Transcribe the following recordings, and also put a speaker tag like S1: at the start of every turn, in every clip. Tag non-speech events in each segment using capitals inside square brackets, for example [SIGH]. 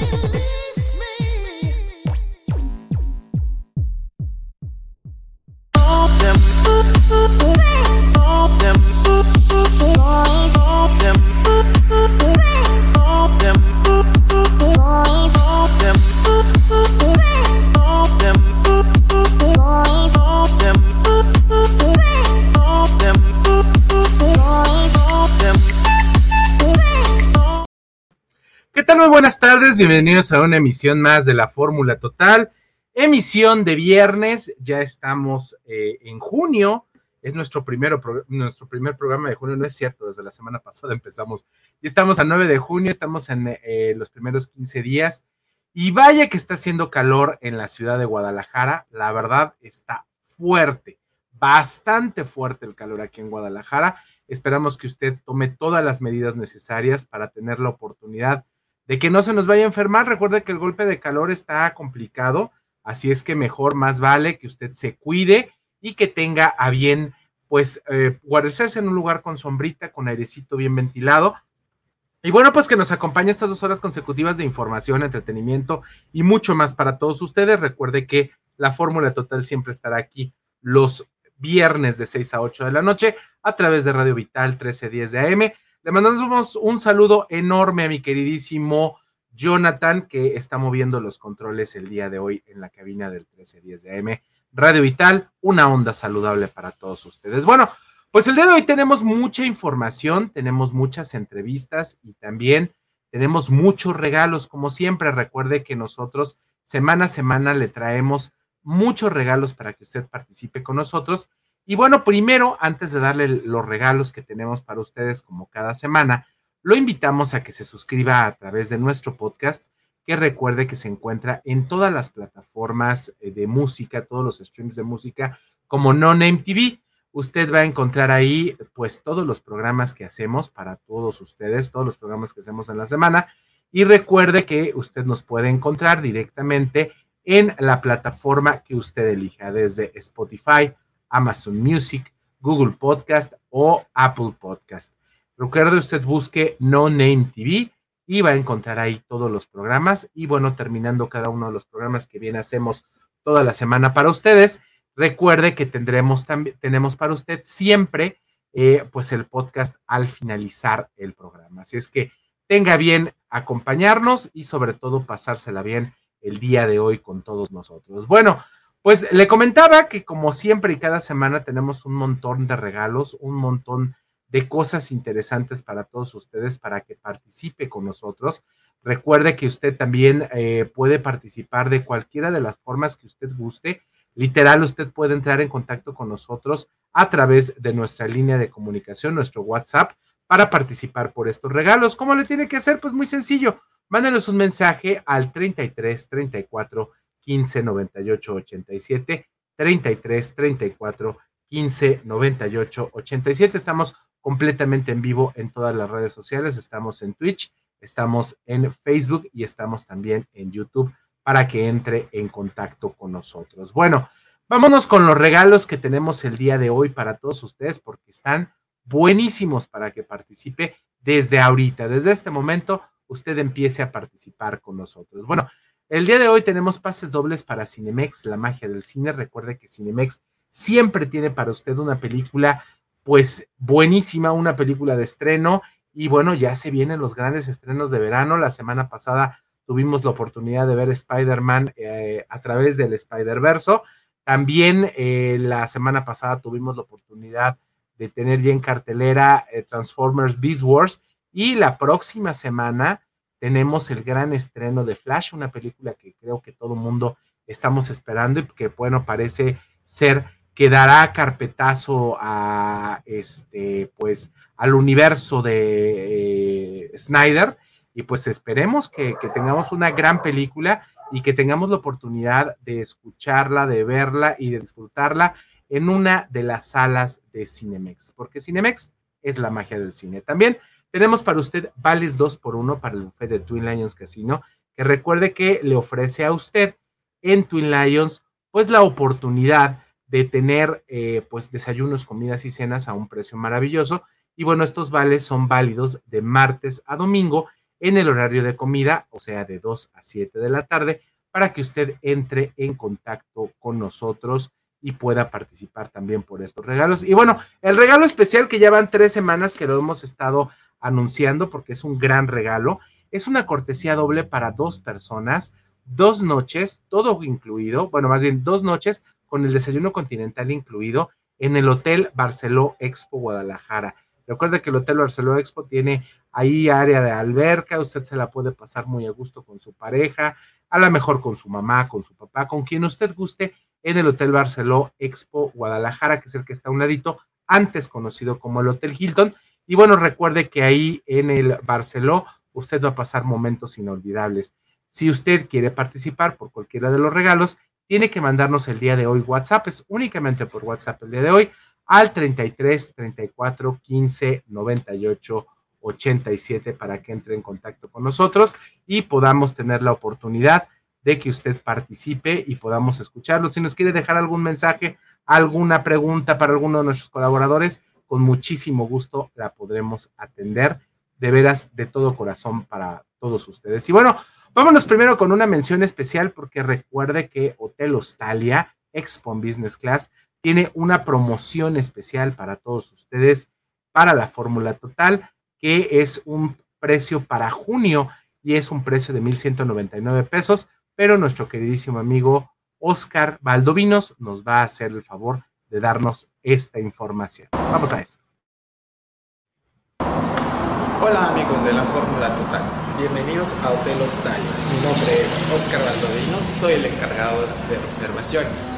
S1: Muy bienvenidos a una emisión más de la Fórmula Total. Emisión de viernes, ya estamos eh, en junio, es nuestro, primero, nuestro primer programa de junio, no es cierto, desde la semana pasada empezamos. Estamos a 9 de junio, estamos en eh, los primeros 15 días. Y vaya que está haciendo calor en la ciudad de Guadalajara, la verdad está fuerte, bastante fuerte el calor aquí en Guadalajara. Esperamos que usted tome todas las medidas necesarias para tener la oportunidad de que no se nos vaya a enfermar. Recuerde que el golpe de calor está complicado, así es que mejor, más vale que usted se cuide y que tenga a bien, pues, eh, guarecerse en un lugar con sombrita, con airecito bien ventilado. Y bueno, pues que nos acompañe estas dos horas consecutivas de información, entretenimiento y mucho más para todos ustedes. Recuerde que la fórmula total siempre estará aquí los viernes de 6 a 8 de la noche a través de Radio Vital 1310 de AM le mandamos un saludo enorme a mi queridísimo Jonathan, que está moviendo los controles el día de hoy en la cabina del 1310 de AM. Radio Vital, una onda saludable para todos ustedes. Bueno, pues el día de hoy tenemos mucha información, tenemos muchas entrevistas y también tenemos muchos regalos. Como siempre, recuerde que nosotros semana a semana le traemos muchos regalos para que usted participe con nosotros y bueno, primero, antes de darle los regalos que tenemos para ustedes como cada semana, lo invitamos a que se suscriba a través de nuestro podcast, que recuerde que se encuentra en todas las plataformas eh, de música, todos los streams de música, como Non MTV. Usted va a encontrar ahí, pues, todos los programas que hacemos para todos ustedes, todos los programas que hacemos en la semana. Y recuerde que usted nos puede encontrar directamente en la plataforma que usted elija, desde Spotify, Amazon Music, Google Podcast o Apple Podcast. Recuerde usted busque No Name TV y va a encontrar ahí todos los programas. Y bueno, terminando cada uno de los programas que bien hacemos toda la semana para ustedes, recuerde que tendremos también, tenemos para usted siempre eh, pues el podcast al finalizar el programa. Así es que tenga bien acompañarnos y sobre todo pasársela bien el día de hoy con todos nosotros. Bueno, pues le comentaba que como siempre y cada semana tenemos un montón de regalos, un montón de cosas interesantes para todos ustedes para que participe con nosotros. Recuerde que usted también eh, puede participar de cualquiera de las formas que usted guste. Literal, usted puede entrar en contacto con nosotros a través de nuestra línea de comunicación, nuestro WhatsApp, para participar por estos regalos. ¿Cómo le tiene que hacer? Pues muy sencillo. Mándenos un mensaje al 33 34 15 98 87, 33 34 15 98 87. Estamos completamente en vivo en todas las redes sociales. Estamos en Twitch, estamos en Facebook y estamos también en YouTube para que entre en contacto con nosotros. Bueno, vámonos con los regalos que tenemos el día de hoy para todos ustedes porque están buenísimos para que participe desde ahorita, desde este momento, usted empiece a participar con nosotros. Bueno, el día de hoy tenemos pases dobles para Cinemex, la magia del cine. Recuerde que Cinemex siempre tiene para usted una película, pues buenísima, una película de estreno. Y bueno, ya se vienen los grandes estrenos de verano. La semana pasada tuvimos la oportunidad de ver Spider-Man eh, a través del Spider-Verso. También eh, la semana pasada tuvimos la oportunidad de tener ya en cartelera eh, Transformers Beast Wars. Y la próxima semana tenemos el gran estreno de Flash, una película que creo que todo mundo estamos esperando y que, bueno, parece ser que dará carpetazo a este, pues, al universo de eh, Snyder. Y pues esperemos que, que, tengamos una gran película y que tengamos la oportunidad de escucharla, de verla y de disfrutarla en una de las salas de Cinemex, porque Cinemex es la magia del cine. También tenemos para usted vales 2 por 1 para el buffet de Twin Lions Casino, que recuerde que le ofrece a usted en Twin Lions pues la oportunidad de tener eh, pues desayunos, comidas y cenas a un precio maravilloso. Y bueno, estos vales son válidos de martes a domingo en el horario de comida, o sea, de 2 a 7 de la tarde, para que usted entre en contacto con nosotros y pueda participar también por estos regalos. Y bueno, el regalo especial que ya van tres semanas que lo hemos estado anunciando porque es un gran regalo, es una cortesía doble para dos personas, dos noches, todo incluido, bueno, más bien dos noches con el desayuno continental incluido en el Hotel Barceló Expo Guadalajara. Recuerde que el Hotel Barceló Expo tiene ahí área de alberca, usted se la puede pasar muy a gusto con su pareja, a lo mejor con su mamá, con su papá, con quien usted guste en el Hotel Barceló Expo Guadalajara, que es el que está a un ladito, antes conocido como el Hotel Hilton. Y bueno, recuerde que ahí en el Barceló usted va a pasar momentos inolvidables. Si usted quiere participar por cualquiera de los regalos, tiene que mandarnos el día de hoy WhatsApp, es únicamente por WhatsApp el día de hoy, al 33 34 15 98 87 para que entre en contacto con nosotros y podamos tener la oportunidad de que usted participe y podamos escucharlo. Si nos quiere dejar algún mensaje, alguna pregunta para alguno de nuestros colaboradores, con muchísimo gusto la podremos atender. De veras, de todo corazón para todos ustedes. Y bueno, vámonos primero con una mención especial porque recuerde que Hotel Hostalia, Expo Business Class, tiene una promoción especial para todos ustedes para la fórmula total, que es un precio para junio y es un precio de 1.199 pesos pero nuestro queridísimo amigo Oscar Valdovinos nos va a hacer el favor de darnos esta información. Vamos a esto.
S2: Hola amigos de la Fórmula Total, bienvenidos a Hotel Hostal. Mi nombre es Oscar Valdovinos, soy el encargado de reservaciones.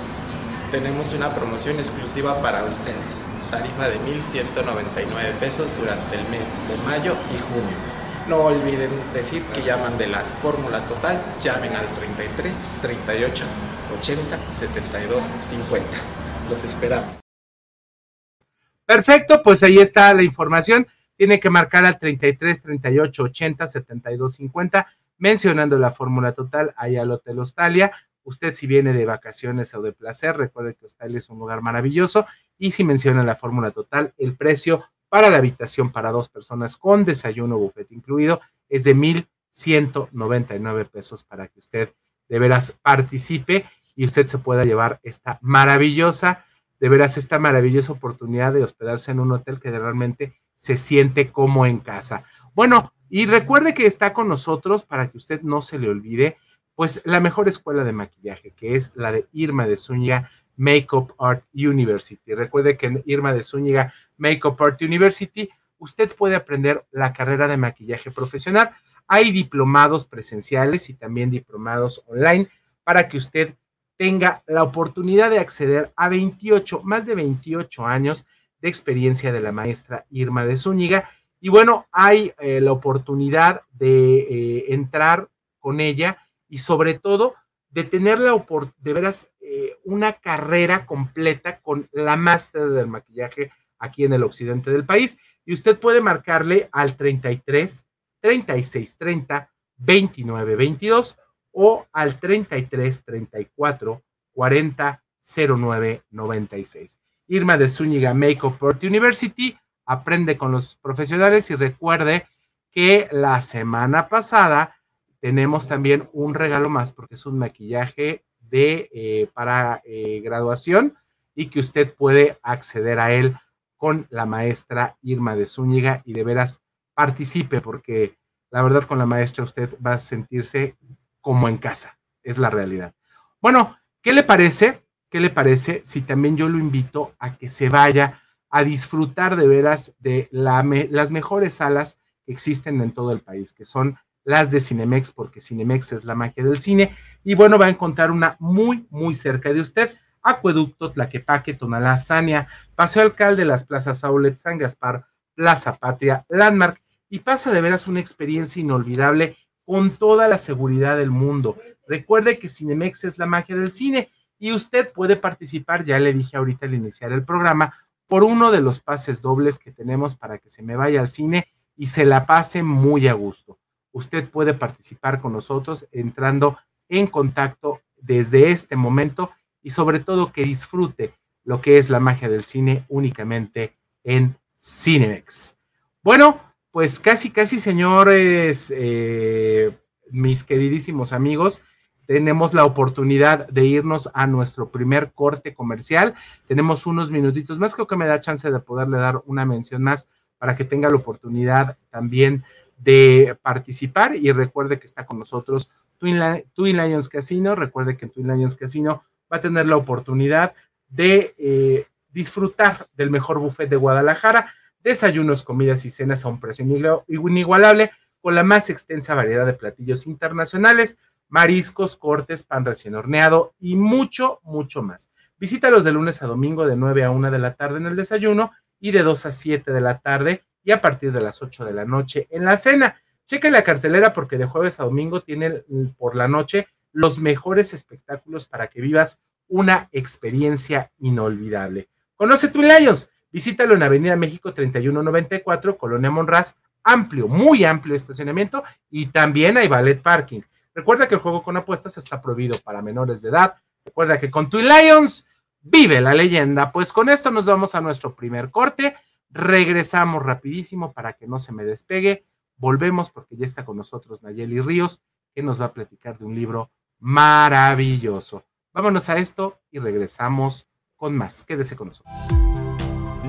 S2: Tenemos una promoción exclusiva para ustedes, tarifa de 1.199 pesos durante el mes de mayo y junio no olviden decir que llaman de la fórmula total, llamen al 33 38 80 72 50. Los esperamos.
S1: Perfecto, pues ahí está la información. Tiene que marcar al 33 38 80 72 50 mencionando la fórmula total ahí al Hotel Hostalia. Usted si viene de vacaciones o de placer, recuerde que Hostalia es un lugar maravilloso y si menciona la fórmula total, el precio para la habitación para dos personas con desayuno buffet incluido es de 1,199 pesos para que usted de veras participe y usted se pueda llevar esta maravillosa, de veras esta maravillosa oportunidad de hospedarse en un hotel que realmente se siente como en casa. Bueno, y recuerde que está con nosotros para que usted no se le olvide, pues la mejor escuela de maquillaje, que es la de Irma de Zúñiga Makeup Art University. Recuerde que en Irma de Zúñiga Makeup Art University usted puede aprender la carrera de maquillaje profesional. Hay diplomados presenciales y también diplomados online para que usted tenga la oportunidad de acceder a 28, más de 28 años de experiencia de la maestra Irma de Zúñiga. Y bueno, hay eh, la oportunidad de eh, entrar con ella y sobre todo de tener la de veras, eh, una carrera completa con la máster del maquillaje aquí en el occidente del país. Y usted puede marcarle al 33 36 30 29 22 o al 33 34 40 09 96. Irma de Zúñiga Makeup Art University aprende con los profesionales y recuerde que la semana pasada tenemos también un regalo más porque es un maquillaje de eh, para eh, graduación y que usted puede acceder a él con la maestra Irma de Zúñiga y de veras participe porque la verdad con la maestra usted va a sentirse como en casa, es la realidad. Bueno, ¿qué le parece? ¿Qué le parece si también yo lo invito a que se vaya a disfrutar de veras de las mejores salas que existen en todo el país, que son las de Cinemex, porque Cinemex es la magia del cine. Y bueno, va a encontrar una muy, muy cerca de usted. Acueducto, Tlaquepaque, Tonalá, Sania, Paseo Alcalde, las plazas Aulet, San Gaspar, Plaza Patria, Landmark, y pasa de veras una experiencia inolvidable con toda la seguridad del mundo. Recuerde que Cinemex es la magia del cine y usted puede participar, ya le dije ahorita al iniciar el programa, por uno de los pases dobles que tenemos para que se me vaya al cine y se la pase muy a gusto usted puede participar con nosotros entrando en contacto desde este momento y sobre todo que disfrute lo que es la magia del cine únicamente en Cinemex. Bueno, pues casi, casi, señores, eh, mis queridísimos amigos, tenemos la oportunidad de irnos a nuestro primer corte comercial. Tenemos unos minutitos más, creo que me da chance de poderle dar una mención más para que tenga la oportunidad también de participar y recuerde que está con nosotros Twin, Lions Casino. Recuerde que en Twin Lions Casino va a tener la oportunidad de eh, disfrutar del mejor buffet de Guadalajara, desayunos, comidas y cenas a un precio inigualable con la más extensa variedad de platillos internacionales mariscos, cortes, pan recién horneado y mucho, mucho más. Visítalos de lunes a domingo de 9 a 1 de la tarde en el desayuno y de 2 a 7 de la tarde y a partir de las 8 de la noche en la cena. Cheque la cartelera porque de jueves a domingo tienen por la noche los mejores espectáculos para que vivas una experiencia inolvidable. Conoce tu Lions, visítalo en Avenida México 3194, Colonia Monraz, amplio, muy amplio estacionamiento y también hay ballet parking. Recuerda que el juego con apuestas está prohibido para menores de edad. Recuerda que con Twin Lions vive la leyenda. Pues con esto nos vamos a nuestro primer corte. Regresamos rapidísimo para que no se me despegue. Volvemos porque ya está con nosotros Nayeli Ríos, que nos va a platicar de un libro maravilloso. Vámonos a esto y regresamos con más. Quédese con nosotros.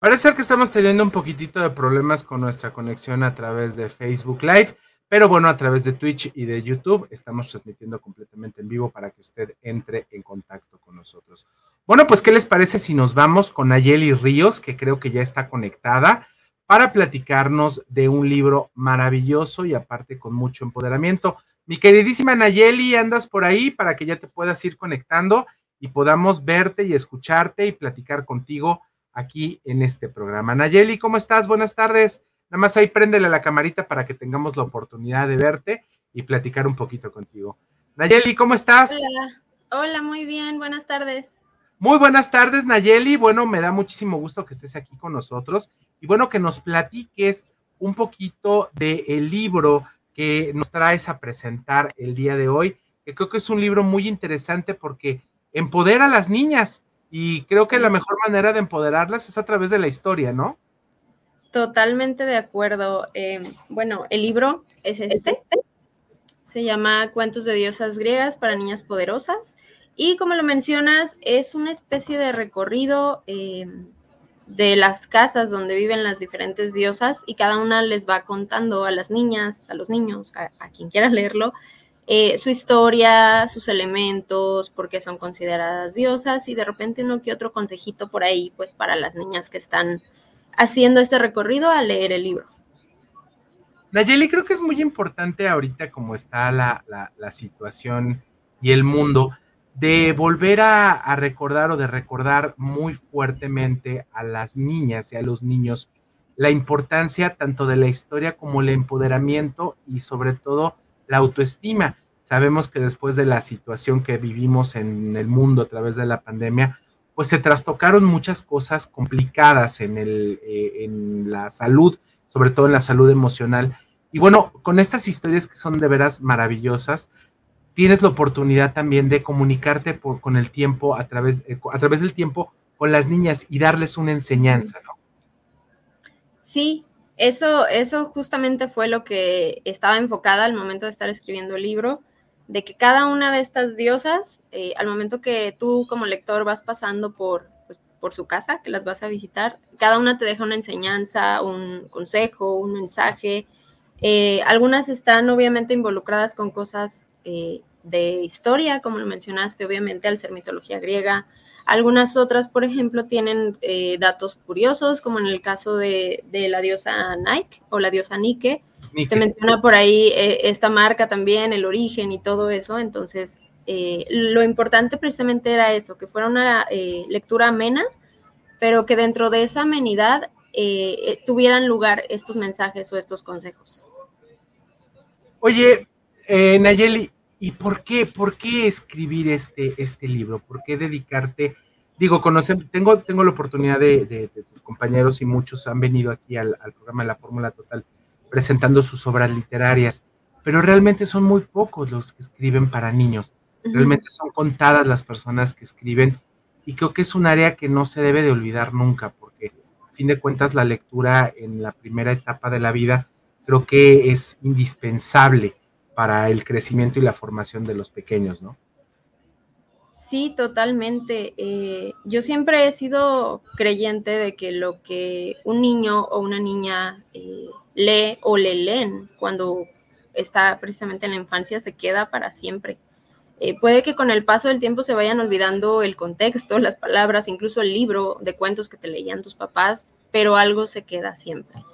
S1: Parece ser que estamos teniendo un poquitito de problemas con nuestra conexión a través de Facebook Live, pero bueno, a través de Twitch y de YouTube estamos transmitiendo completamente en vivo para que usted entre en contacto con nosotros. Bueno, pues, ¿qué les parece si nos vamos con Nayeli Ríos, que creo que ya está conectada, para platicarnos de un libro maravilloso y aparte con mucho empoderamiento? Mi queridísima Nayeli, andas por ahí para que ya te puedas ir conectando y podamos verte y escucharte y platicar contigo aquí en este programa. Nayeli, ¿cómo estás? Buenas tardes. Nada más ahí préndele la camarita para que tengamos la oportunidad de verte y platicar un poquito contigo. Nayeli, ¿cómo estás?
S3: Hola, hola, muy bien, buenas tardes.
S1: Muy buenas tardes, Nayeli. Bueno, me da muchísimo gusto que estés aquí con nosotros y bueno, que nos platiques un poquito del el libro que nos traes a presentar el día de hoy, que creo que es un libro muy interesante porque empodera a las niñas y creo que la mejor manera de empoderarlas es a través de la historia, ¿no?
S3: Totalmente de acuerdo. Em, bueno, el libro es este. Se llama Cuentos de diosas griegas para niñas poderosas. Y como lo mencionas, es una especie de recorrido em, de las casas donde viven las diferentes diosas y cada una les va contando a las niñas, a los niños, a, quien quiera leerlo, eh, su historia, sus elementos, por qué son consideradas diosas y de repente uno que otro consejito por ahí, pues para las niñas que están haciendo este recorrido a leer el libro.
S1: Nayeli, creo que es muy importante ahorita como está la, situación y el mundo, de volver a, recordar o de recordar muy fuertemente a las niñas y a los niños la importancia tanto de la historia como el empoderamiento y sobre todo la autoestima. Sabemos que después de la situación que vivimos en el mundo a través de la pandemia, pues se trastocaron muchas cosas complicadas en, el, eh, en la salud, sobre todo en la salud emocional. Y bueno, con estas historias que son de veras maravillosas, tienes la oportunidad también de comunicarte por, con el tiempo, a través, eh, a través del tiempo, con las niñas y darles una enseñanza, ¿no?
S3: Sí, eso, eso justamente fue lo que estaba enfocada al momento de estar escribiendo el libro, de que cada una de estas diosas, eh, al momento que tú como lector vas pasando por, pues, por su casa, que las vas a visitar, cada una te deja una enseñanza, un consejo, un mensaje. Eh, algunas están obviamente involucradas con cosas eh, de historia, como lo mencionaste, obviamente al ser mitología griega. Algunas otras, por ejemplo, tienen eh, datos curiosos, como en el caso de, la diosa Nike o la diosa Nike. Se menciona por ahí eh, esta marca también, el origen y todo eso. Entonces, eh, lo importante precisamente era eso, que fuera una lectura amena, pero que dentro de esa amenidad tuvieran lugar estos mensajes o estos consejos.
S1: Oye, Nayeli, ¿Y por qué? ¿Por qué escribir este, este libro? ¿Por qué dedicarte? Digo, conocen, tengo, tengo la oportunidad de, tus compañeros y muchos han venido aquí al, programa de la Fórmula Total presentando sus obras literarias, pero realmente son muy pocos los que escriben para niños. Realmente son contadas las personas que escriben y creo que es un área que no se debe de olvidar nunca, porque a fin de cuentas la lectura en la primera etapa de la vida creo que es indispensable para el crecimiento y la formación de los pequeños, ¿no?
S3: Sí, totalmente. Eh, yo siempre he sido creyente de que lo que un niño o una niña eh, lee o le leen cuando está precisamente en la infancia se queda para siempre. Eh, puede que con el paso del tiempo se vayan olvidando el contexto, las palabras, incluso el libro de cuentos que te leían tus papás, pero algo se queda siempre.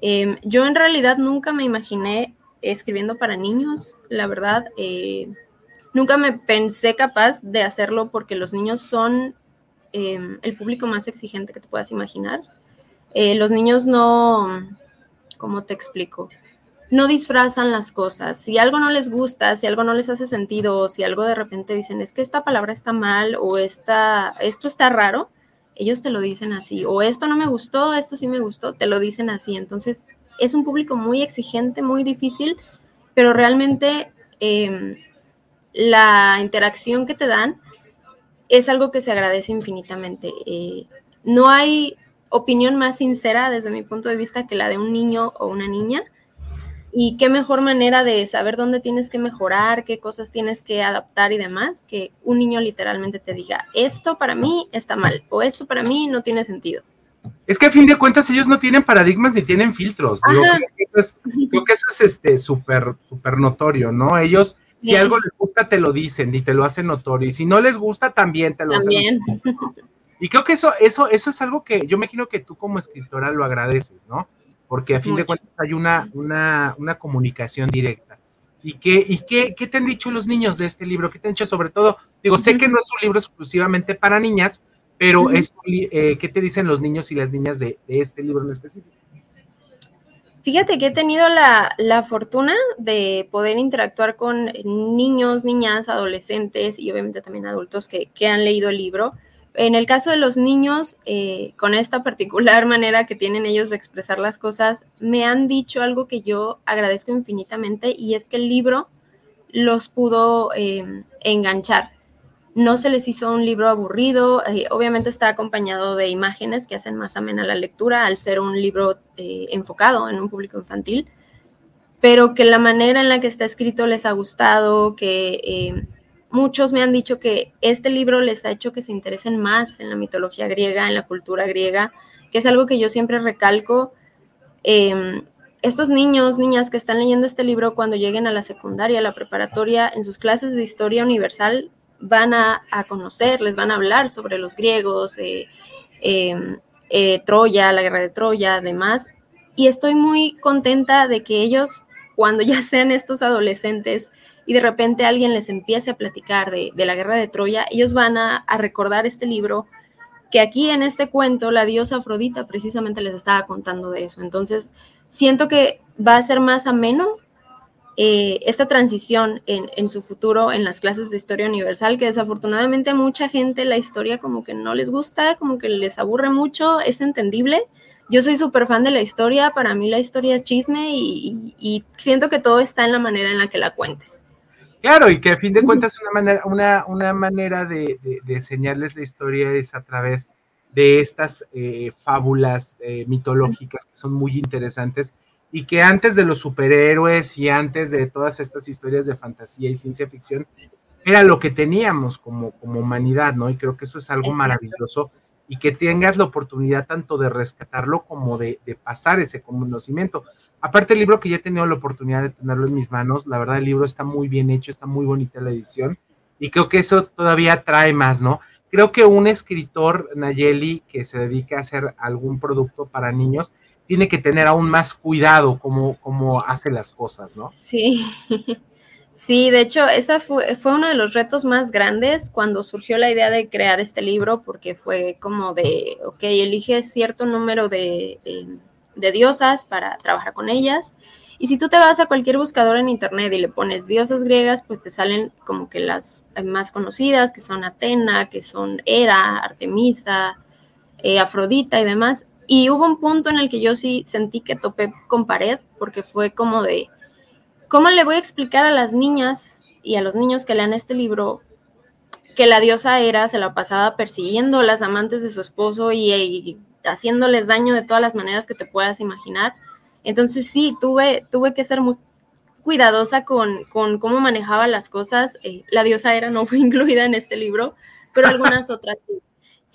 S3: Em, yo en realidad nunca me imaginé escribiendo para niños, la verdad. Eh, nunca me pensé capaz de hacerlo porque los niños son em, el público más exigente que te puedas imaginar. Eh, los niños no, ¿cómo te explico? No disfrazan las cosas. Si algo no les gusta, si algo no les hace sentido, si algo de repente dicen es que esta palabra está mal o esta, esto está raro, ellos te lo dicen así. O esto no me gustó, esto sí me gustó, te lo dicen así. Entonces, es un público muy exigente, muy difícil, pero realmente em, la interacción que te dan es algo que se agradece infinitamente. Eh, no hay opinión más sincera desde mi punto de vista que la de un niño o una niña. Y qué mejor manera de saber dónde tienes que mejorar, qué cosas tienes que adaptar y demás, que un niño literalmente te diga, esto para mí está mal o esto para mí no tiene sentido.
S1: Es que a fin de cuentas ellos no tienen paradigmas ni tienen filtros. creo, que eso es, creo que eso es este súper, súper notorio, ¿no? Ellos, si algo les gusta, te lo dicen y te lo hacen notorio. Y si no les gusta, también te lo hacen notorio. Y creo que eso, eso, eso es algo que yo me imagino que tú como escritora lo agradeces, ¿no? Porque a fin de cuentas hay una, una, una comunicación directa. ¿Y, qué, y qué, qué, te han dicho los niños de este libro? ¿Qué te han dicho sobre todo? Digo, sé que no es un libro exclusivamente para niñas, pero, eh, ¿qué te dicen los niños y las niñas de, este libro en específico?
S3: Fíjate que he tenido la, fortuna de poder interactuar con niños, niñas, adolescentes y obviamente también adultos que, han leído el libro. En el caso de los niños, eh, con esta particular [LAUGHS] manera que tienen ellos de expresar las cosas, me han dicho algo que yo agradezco infinitamente y es que el libro los pudo eh, enganchar no se les hizo un libro aburrido, eh, obviamente está acompañado de imágenes que hacen más amena la lectura al ser un libro eh, enfocado en un público infantil, pero que la manera en la que está escrito les ha gustado, que eh, muchos me han dicho que este libro les ha hecho que se interesen más en la mitología griega, en la cultura griega, que es algo que yo siempre recalco. Em, estos niños, niñas que están leyendo este libro cuando lleguen a la secundaria, a la preparatoria, en sus clases de historia universal, van a, conocer, les van a hablar sobre los griegos, eh, em, eh, Troya, la guerra de Troya, además. Y estoy muy contenta de que ellos, cuando ya sean estos adolescentes y de repente alguien les empiece a platicar de, la guerra de Troya, ellos van a, a recordar este libro que aquí en este cuento la diosa Afrodita precisamente les estaba contando de eso. Entonces, siento que va a ser más ameno eh, esta transición en, su futuro en las clases de historia universal, que desafortunadamente mucha gente la historia como que no les gusta, como que les aburre mucho, es entendible. Yo soy súper fan de la historia, para mí la historia es chisme y, siento que todo está en la manera en la que la cuentes.
S1: Claro, y que a fin de cuentas una manera, una, una manera de, enseñarles la historia es a través de estas eh, fábulas eh, mitológicas que son muy interesantes y que antes de los superhéroes y antes de todas estas historias de fantasía y ciencia ficción, era lo que teníamos como, como humanidad, ¿no? Y creo que eso es algo maravilloso y que tengas la oportunidad tanto de rescatarlo como de, pasar ese conocimiento. Aparte el libro que ya he tenido la oportunidad de tenerlo en mis manos, la verdad el libro está muy bien hecho, está muy bonita la edición y creo que eso todavía trae más, ¿no? Creo que un escritor, Nayeli, que se dedica a hacer algún producto para niños, tiene que tener aún más cuidado como, como hace las cosas, ¿no?
S3: Sí. [LAUGHS] Sí, de hecho, esa fue, fue, uno de los retos más grandes cuando surgió la idea de crear este libro, porque fue como de, ok, elige cierto número de, de, diosas para trabajar con ellas. Y si tú te vas a cualquier buscador en internet y le pones diosas griegas, pues te salen como que las más conocidas, que son Atena, que son Hera, Artemisa, eh, Afrodita y demás. Y hubo un punto en el que yo sí sentí que topé con pared, porque fue como de, ¿cómo le voy a explicar a las niñas y a los niños que lean este libro que la diosa Hera se la pasaba persiguiendo a las amantes de su esposo y, haciéndoles daño de todas las maneras que te puedas imaginar? Entonces sí, tuve, tuve que ser muy cuidadosa con, con cómo manejaba las cosas. Eh, la diosa Hera no fue [LAUGHS] incluida en este libro, pero algunas otras sí.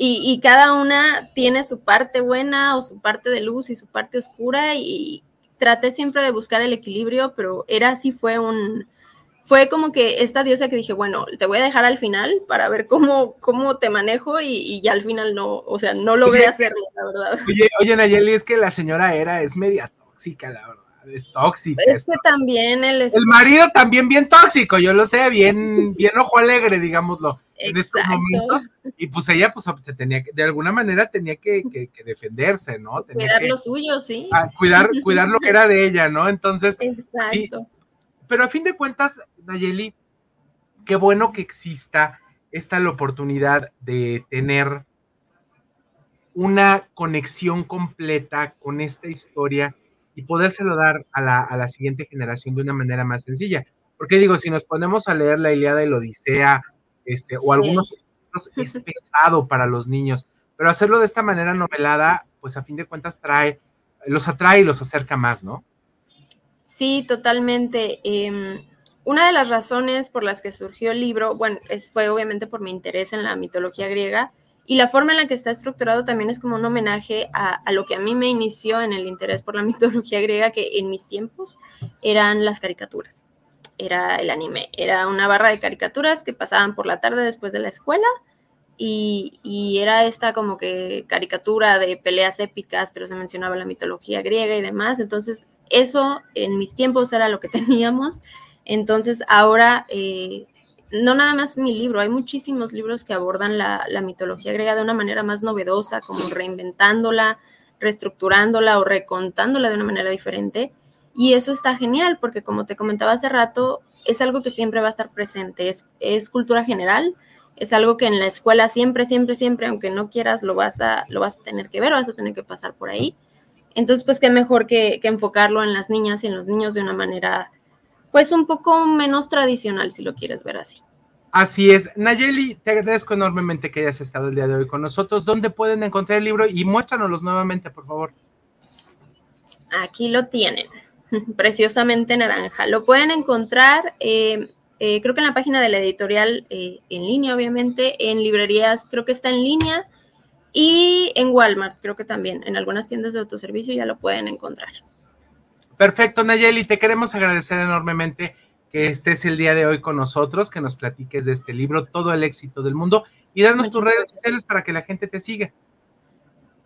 S3: Y, cada una tiene su parte buena o su parte de luz y su parte oscura y traté siempre de buscar el equilibrio, pero era así, fue un, fue como que esta diosa que dije, bueno, te voy a dejar al final para ver cómo, cómo te manejo y, ya al final no, o sea, no logré hacerlo, la verdad.
S1: Oye, oye, Nayeli, es que la señora era, es media tóxica, la verdad es tóxica.
S3: Es que también el,
S1: el marido también bien tóxico, yo lo sé, bien, bien ojo alegre, digámoslo en estos momentos. [LAUGHS] Y pues ella, pues se tenía que, de alguna manera tenía que, defenderse, ¿no?
S3: cuidar lo suyo, sí.
S1: cuidar, cuidar lo que era de ella, ¿no? Entonces, sí. Pero a fin de cuentas, Nayeli, qué bueno que exista esta la oportunidad de tener una conexión completa con esta historia y podérselo dar a la, a la siguiente generación de una manera más sencilla. Porque digo, si nos ponemos a leer la Iliada y la Odisea, este, o algunos [LAUGHS] es pesado para los niños, pero hacerlo de esta manera novelada, pues a fin de cuentas trae, los atrae y los acerca más, ¿no?
S3: Sí, totalmente. Em, una de las razones por las que surgió el libro, bueno, es, fue obviamente por mi interés en la mitología griega y la forma en la que está estructurado también es como un homenaje a, a lo que a mí me inició en el interés por la [LAUGHS] mitología griega, que en mis tiempos eran las caricaturas era el anime. Era una barra de caricaturas que pasaban por la tarde después de la escuela y, era esta como que caricatura de peleas épicas, pero se mencionaba la mitología griega y demás. Entonces, eso en mis tiempos era lo que [LAUGHS] teníamos. Entonces, ahora, eh, no nada más mi libro, hay muchísimos libros que abordan la, la mitología griega de una manera más novedosa, como reinventándola, reestructurándola o recontándola de una manera diferente. Y eso está genial porque como te comentaba hace rato, es algo que siempre va a estar presente, es, es cultura general, es algo que en la escuela siempre, siempre, siempre, aunque no quieras, lo vas a, lo vas a tener que ver, vas a tener que pasar por ahí. Entonces, pues qué mejor que, que enfocarlo en las niñas y en los niños de una manera, pues un poco menos tradicional, si lo quieres ver así.
S1: Así es. Nayeli, te agradezco enormemente que hayas estado el día de hoy con nosotros. ¿Dónde pueden encontrar el libro? Y muéstranoslos nuevamente, por favor.
S3: Aquí lo tienen. [LAUGHS] preciosamente naranja. Lo pueden encontrar, eh, eh, creo que en la página de la editorial eh, en línea, obviamente, en librerías, creo que está en línea, y en Walmart, creo que también, en algunas tiendas de autoservicio ya lo pueden encontrar.
S1: Perfecto, Nayeli, te queremos agradecer enormemente que estés el día de hoy con nosotros, que nos platiques de este libro, todo el éxito del mundo, y darnos tus redes sociales para que la gente te siga.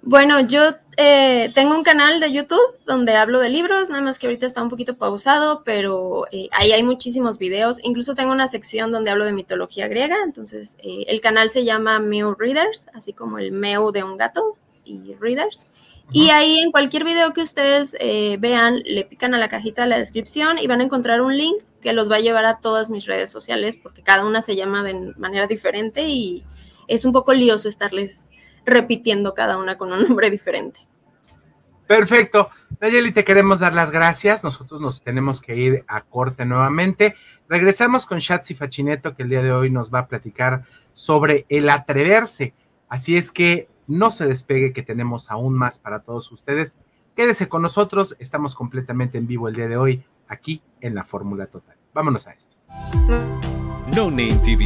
S3: Bueno, yo eh, tengo un canal de YouTube donde hablo de libros, nada más que ahorita está un poquito pausado, pero eh, ahí hay muchísimos videos. Incluso tengo una sección donde hablo de mitología griega, entonces eh, el canal se llama Mew Readers, así como el Mew de un gato y Readers. Y ahí en cualquier video que ustedes vean, le pican a la cajita de la descripción y van a encontrar un link que los va a llevar a todas mis redes sociales, porque cada una se llama de manera diferente y es un poco lioso estarles repitiendo cada una con un nombre diferente.
S1: Perfecto. Nayeli, te queremos dar las gracias. Nosotros nos tenemos que ir a corte nuevamente. Regresamos con Shatsi Fachineto, que el día de hoy nos va a platicar sobre el atreverse. Así es que no se despegue, que tenemos aún más para todos ustedes. Quédese con nosotros. Estamos completamente en vivo el día de hoy, aquí en la Fórmula Total. Vámonos a esto.
S4: No Name TV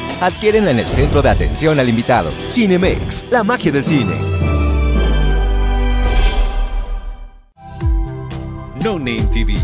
S4: Adquiérenla en el centro de atención al invitado. Cinemex, la magia del cine. No Name TV.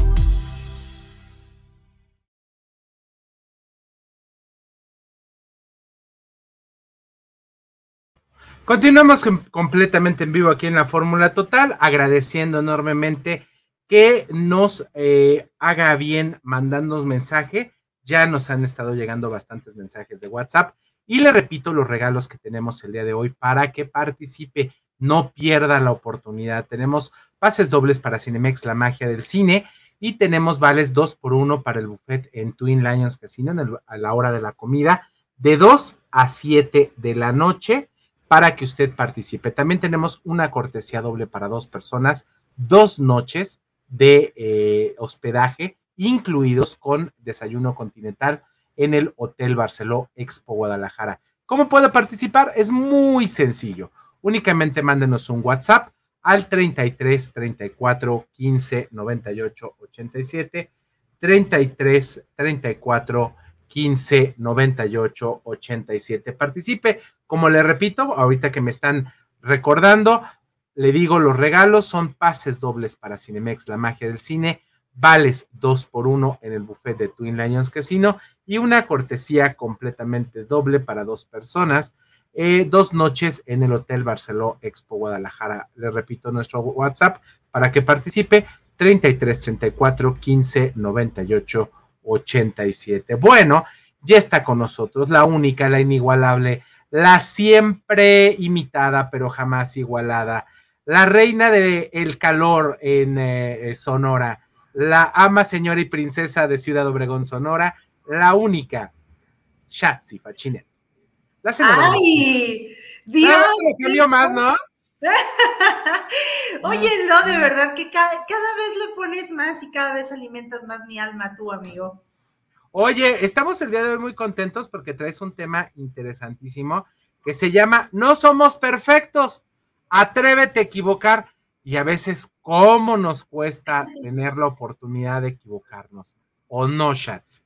S1: Continuamos completamente en vivo aquí en la Fórmula Total, agradeciendo enormemente que nos eh, haga bien mandándonos mensaje ya nos han estado llegando bastantes mensajes de WhatsApp y le repito los regalos que tenemos el día de hoy para que participe, no pierda la oportunidad. Tenemos pases dobles para Cinemex, la magia del cine, y tenemos vales dos por uno para el buffet en Twin Lions Casino a la hora de la comida, de 2 a 7 de la noche para que usted participe. También tenemos una cortesía doble para dos personas, dos noches de eh, hospedaje incluidos con desayuno continental en el Hotel Barceló Expo Guadalajara. ¿Cómo puede participar? Es muy sencillo. Únicamente mándenos un WhatsApp al 33 34 15 98 87 33 34 15 98 87. Participe, como le repito, ahorita que me están recordando, le digo, los regalos son pases dobles para Cinemex, la magia del cine, vales dos por uno en el buffet de Twin Lions Casino y una cortesía completamente doble para dos personas. Eh, dos noches en el Hotel Barceló Expo Guadalajara. Le repito nuestro WhatsApp para que participe 33 34 15 98 87. Bueno, ya está con nosotros la única, la inigualable, la siempre imitada pero jamás igualada, la reina del calor en eh, Sonora la ama, señora y princesa de Ciudad Obregón, Sonora, la única, Shatsi Fachinet.
S5: La señora. ¡Ay! Dios.
S1: Ah, más, ¿no? [LAUGHS]
S5: Oye, no, de verdad que cada, cada vez le pones más y cada vez alimentas más mi alma, tú, amigo.
S1: Oye, estamos el día de hoy muy contentos porque traes un tema interesantísimo que se llama No somos perfectos, atrévete a equivocar. Y a veces cómo nos cuesta tener la oportunidad de equivocarnos. ¿O no, Shats?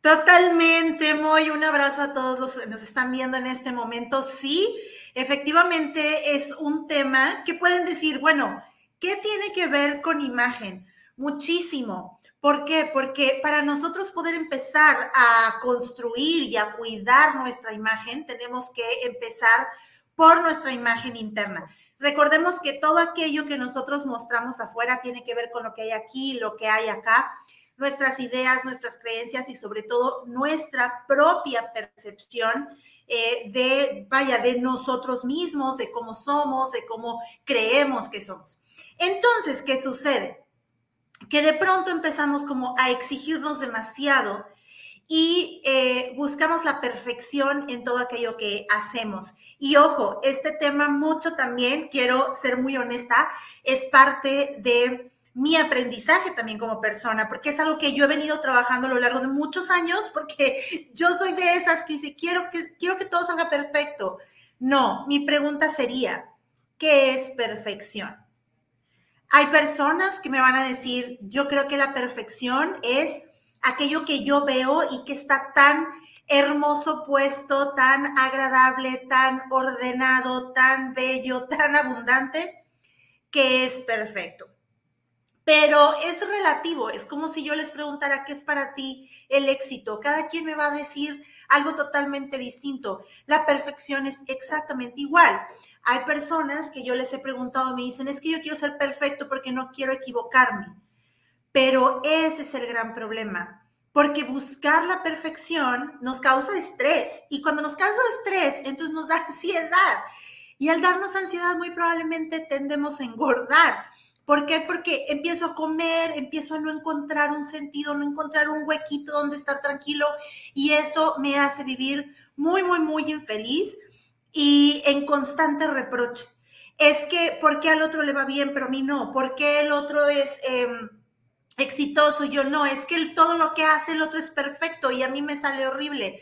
S5: Totalmente, muy un abrazo a todos los que nos están viendo en este momento. Sí, efectivamente es un tema que pueden decir, bueno, ¿qué tiene que ver con imagen? Muchísimo. ¿Por qué? Porque para nosotros poder empezar a construir y a cuidar nuestra imagen, tenemos que empezar por nuestra imagen interna. Recordemos que todo aquello que nosotros mostramos afuera tiene que ver con lo que hay aquí, lo que hay acá nuestras ideas, nuestras creencias y sobre todo nuestra propia percepción eh, de, vaya, de nosotros mismos, de cómo somos, de cómo creemos que somos. Entonces, ¿qué sucede? Que de pronto empezamos como a exigirnos demasiado y eh, buscamos la perfección en todo aquello que hacemos. Y ojo, este tema mucho también, quiero ser muy honesta, es parte de mi aprendizaje también como persona, porque es algo que yo he venido trabajando a lo largo de muchos años, porque [LAUGHS] yo soy de esas que dice, quiero que, quiero que todo salga perfecto. No, mi pregunta sería, ¿qué es perfección? Hay personas que me van a decir, yo creo que la perfección es aquello que yo veo y que está tan hermoso puesto, tan agradable, tan ordenado, tan bello, [LAUGHS] tan abundante, que es perfecto. Pero es relativo, es como si yo les preguntara qué es para ti el éxito. Cada quien me va a decir algo totalmente distinto. La perfección es exactamente igual. Hay personas que yo les he preguntado, me dicen, es que yo quiero ser perfecto porque no quiero equivocarme. Pero ese es el gran problema, porque buscar la perfección nos causa estrés y cuando nos causa estrés, entonces nos da [LAUGHS] ansiedad. Y al darnos ansiedad, muy probablemente tendemos a engordar ¿Por qué? Porque empiezo a comer, empiezo a no encontrar un sentido, no encontrar un huequito donde estar tranquilo y eso me hace vivir muy, muy, muy infeliz y en constante reproche. Es que, ¿por qué al otro le va bien, pero a mí no? ¿Por qué el otro es em, exitoso? Yo no. Es que todo lo que hace el otro es perfecto y a mí me sale horrible.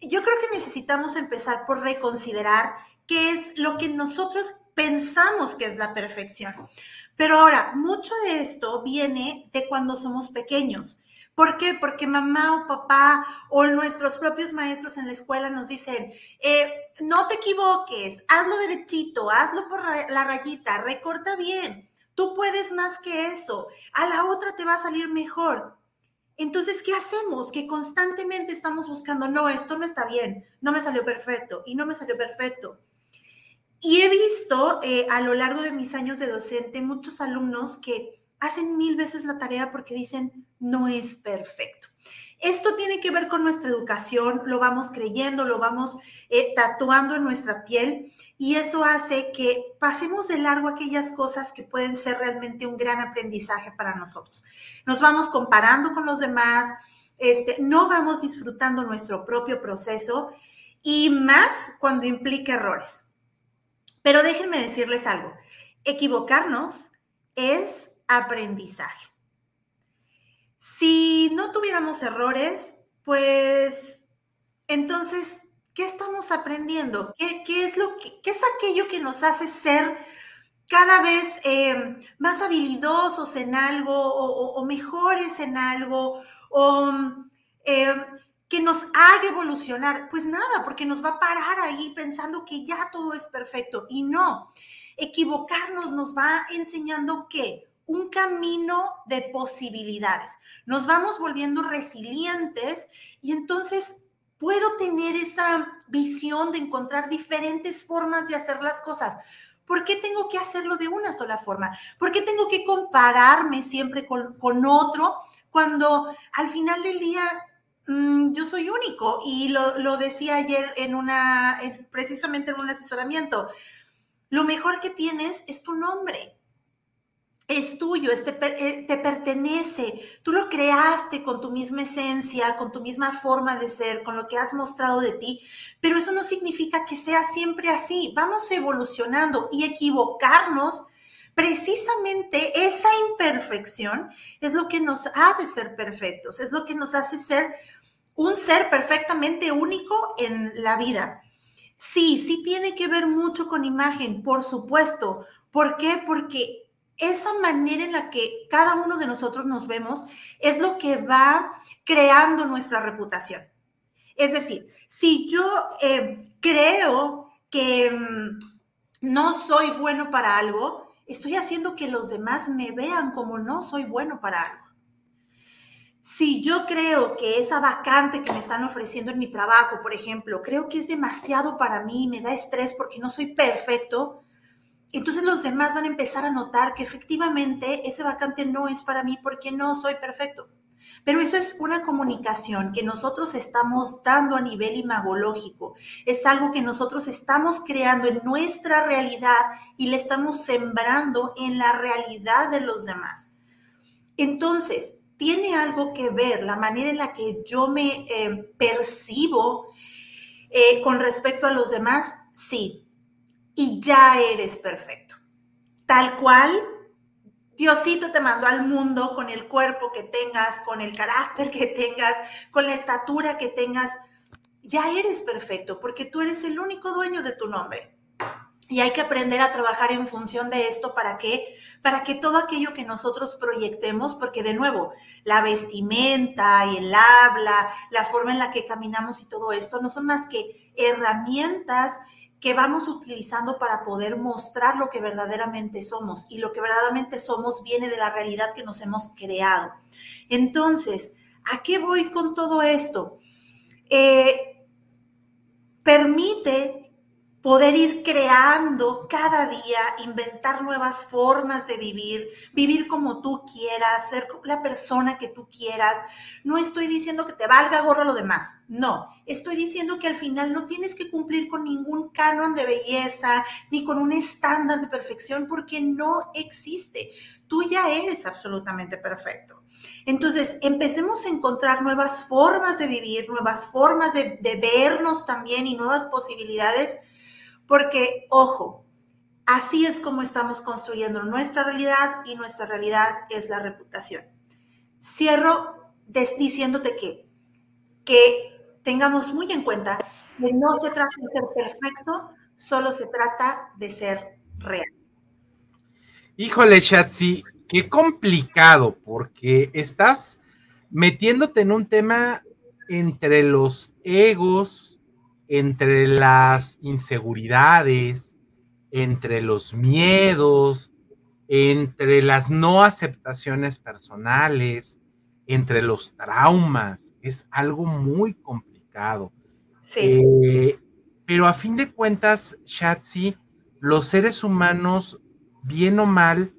S5: Yo creo que necesitamos empezar por reconsiderar qué es lo que nosotros pensamos que es la perfección. Pero ahora, mucho de esto viene de cuando somos pequeños. ¿Por qué? Porque mamá o papá o nuestros propios maestros en la escuela nos dicen, eh, no te equivoques, hazlo derechito, hazlo por la rayita, recorta bien, tú puedes más que eso, a la otra te va a salir mejor. Entonces, ¿qué hacemos? Que constantemente estamos buscando, no, esto no está bien, no me salió perfecto y no me salió perfecto. Y he visto eh, a lo largo de mis años de docente muchos alumnos que hacen mil veces la tarea porque dicen, no es perfecto. Esto tiene que ver con nuestra educación, lo vamos creyendo, lo vamos eh, tatuando en nuestra piel y eso hace que pasemos de largo aquellas cosas que pueden ser realmente un gran aprendizaje para nosotros. Nos vamos comparando con los demás, este, no vamos disfrutando nuestro propio proceso y más cuando implica errores. Pero déjenme decirles algo, equivocarnos es aprendizaje. Si no tuviéramos errores, pues entonces, ¿qué estamos aprendiendo? ¿Qué, es, lo que, es aquello que nos hace ser cada vez eh, más habilidosos en algo o, mejores en algo o eh, que nos haga evolucionar? Pues nada, porque nos va a parar ahí pensando que ya todo es perfecto y no. Equivocarnos nos va enseñando que un camino de posibilidades. Nos vamos volviendo resilientes y entonces puedo tener esa visión de encontrar diferentes formas de hacer las cosas. ¿Por qué tengo que hacerlo de una sola forma? ¿Por qué tengo que compararme siempre con, otro cuando al final del día Mm, yo soy único y lo, decía ayer en una, precisamente en un asesoramiento. Lo mejor que tienes es tu nombre. Es tuyo, te, eh, te, pertenece. Tú lo creaste con tu misma esencia, con tu misma forma de ser, con lo que has mostrado de ti, pero eso no significa que sea siempre así. Vamos evolucionando y equivocarnos precisamente esa imperfección es lo que nos hace ser perfectos, es lo que nos hace ser un ser perfectamente único en la vida. Sí, sí tiene que ver mucho con imagen, por supuesto. ¿Por qué? Porque esa manera en la que cada uno de nosotros nos vemos es lo que va creando nuestra reputación. Es decir, si yo eh, creo que mm, no soy bueno para algo, estoy haciendo que los demás me vean como no soy bueno para algo. Si yo creo que esa vacante que me están ofreciendo en mi trabajo, por ejemplo, creo que es demasiado para mí, me da estrés porque no soy perfecto, entonces los demás van a empezar a notar que efectivamente ese vacante no es para mí porque no soy perfecto. Pero eso es una comunicación que nosotros estamos dando a nivel imagológico. Es algo que nosotros estamos creando en nuestra realidad y le estamos sembrando en la realidad de los demás. Entonces, tiene algo que ver la manera en la que yo me eh, percibo eh, con respecto a los demás, sí. Y ya eres perfecto. Tal cual Diosito te mandó al mundo con el cuerpo que tengas, con el carácter que tengas, con la estatura que tengas. Ya eres perfecto porque tú eres el único dueño de tu nombre. Y hay que aprender a trabajar en función de esto para que para que todo aquello que nosotros proyectemos, porque de nuevo, la vestimenta, el habla, la forma en la que caminamos y todo esto no son más que herramientas que vamos utilizando para poder mostrar lo que verdaderamente somos. Y lo que verdaderamente somos viene de la realidad que nos hemos creado. Entonces, ¿a qué voy con todo esto? Eh, permite poder ir creando cada día, inventar nuevas formas de vivir, vivir como tú quieras, ser la persona que tú quieras. No estoy diciendo que te valga gorro lo demás, no, estoy diciendo que al final no tienes que cumplir con ningún canon de belleza ni con un estándar de perfección porque no existe. Tú ya eres absolutamente perfecto. Entonces, empecemos a encontrar nuevas formas de vivir, nuevas formas de, vernos también y nuevas posibilidades porque, ojo, así es como estamos construyendo nuestra realidad y nuestra realidad es la reputación. Cierro diciéndote que, que tengamos muy en cuenta que no se trata de ser perfecto, solo se trata de ser real.
S1: Híjole, Shatsi, qué complicado, porque estás metiéndote en un tema entre los egos, entre las inseguridades, entre los miedos, entre las no aceptaciones personales, entre los traumas. Es algo muy complicado.
S5: Sí.
S1: Eh, pero a fin de cuentas, Shatsi, los seres humanos, bien o mal,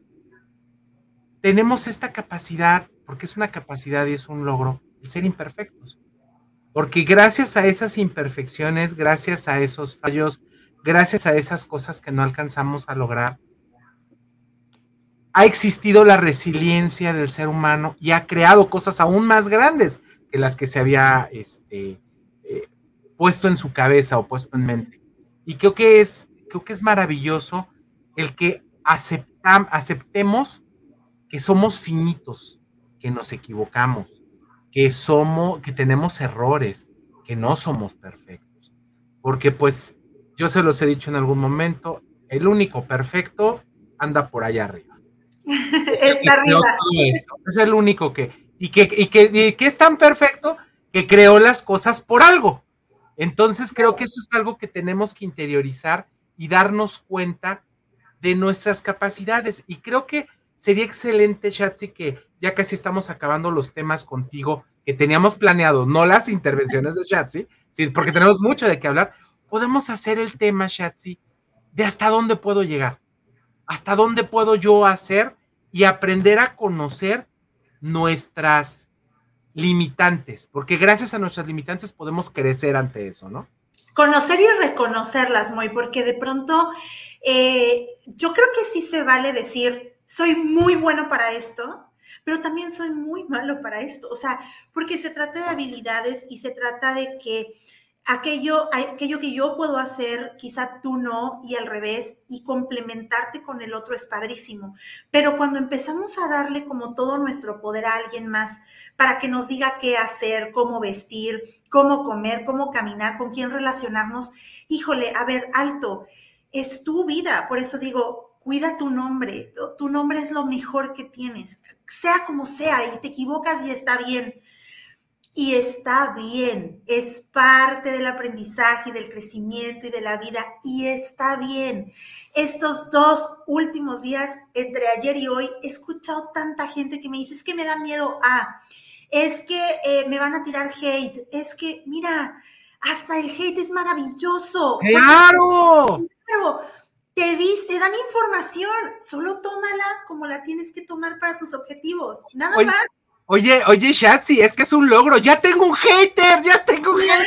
S1: tenemos esta capacidad, porque es una capacidad y es un logro, de ser imperfectos. Porque gracias a esas imperfecciones, gracias a esos fallos, gracias a esas cosas que no alcanzamos a lograr, ha existido la resiliencia del ser humano y ha creado cosas aún más grandes que las que se había este, eh, puesto en su cabeza o puesto en mente. Y creo que es, creo que es maravilloso el que aceptemos que somos finitos, que nos equivocamos, que somos, que tenemos errores, que no somos perfectos. Porque pues yo se los he dicho en algún momento, el único perfecto anda por allá arriba. [LAUGHS]
S5: Es, arriba.
S1: es el único que y que, y que, y que es tan perfecto que creó las cosas por algo. Entonces creo que eso es algo que tenemos que interiorizar y darnos cuenta de nuestras capacidades. Y creo que sería excelente, Shatsi, que ya casi estamos acabando los temas contigo que teníamos planeado, no las intervenciones de Shatsi, porque tenemos mucho de qué hablar. Podemos hacer el tema, Shatsi, de hasta dónde puedo llegar, hasta dónde puedo yo hacer y aprender a conocer nuestras limitantes, porque gracias a nuestras limitantes podemos crecer ante eso, ¿no?
S5: Conocer y reconocerlas, muy, porque de pronto eh, yo creo que sí se vale decir, soy muy bueno para esto, pero también soy muy malo para esto. O sea, porque se trata de habilidades y se trata de que aquello, aquello que yo puedo hacer, quizá tú no, y al revés, y complementarte con el otro es padrísimo. Pero cuando empezamos a darle como todo nuestro poder a alguien más para que nos diga qué hacer, cómo vestir, cómo comer, cómo caminar, con quién relacionarnos, híjole, a ver, alto, es tu vida. Por eso digo, cuida tu nombre. Tu nombre es lo mejor que tienes, sea como sea, y te equivocas y está bien y está bien, es parte del aprendizaje y del crecimiento y de la vida y está bien. Estos dos últimos días, entre ayer y hoy, he escuchado tanta gente que me dice, es que me da miedo a, es que eh, me van a tirar hate, es que, mira, hasta el hate es maravilloso.
S1: ¡Claro!
S5: Claro, te viste, dan información, solo tómala como la tienes que tomar para tus objetivos, nada más.
S1: Oye, oye, Shatsi, es que es un logro. Ya tengo un hater, ya tengo un hater.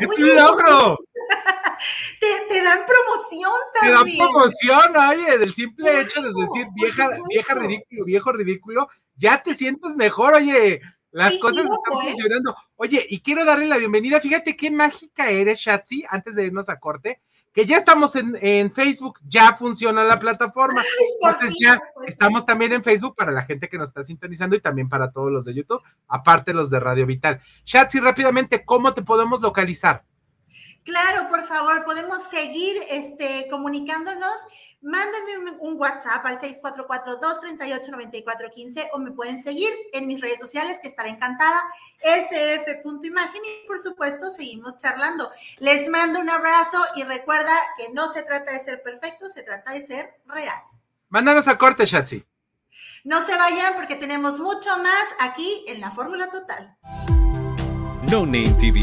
S1: Es un logro. [LAUGHS]
S5: Te, dan promoción también.
S1: Te dan promoción, oye, del simple hecho de decir vieja, vieja ridículo, viejo ridículo, ya te sientes mejor, oye. Las cosas están ¿eh? funcionando. Oye, y quiero darle la bienvenida. Fíjate qué mágica eres, Shatsi, antes de irnos a corte que ya estamos en, Facebook, ya funciona la plataforma. Entonces ya estamos también en Facebook para la gente que nos está sintonizando y también para todos los de YouTube, aparte los de Radio Vital. Shatsi, rápidamente, ¿cómo te podemos localizar?
S5: Claro, por favor, podemos seguir este, comunicándonos mándenme un, WhatsApp al 644-238-9415 o me pueden seguir en mis redes sociales, que estaré encantada, sf.imagen y por supuesto seguimos charlando. Les mando un abrazo y recuerda que no se trata de ser perfecto, se trata de ser real.
S1: Mándanos a corte, Shatsi.
S5: No se vayan porque tenemos mucho más aquí en la Fórmula Total.
S4: No Name TV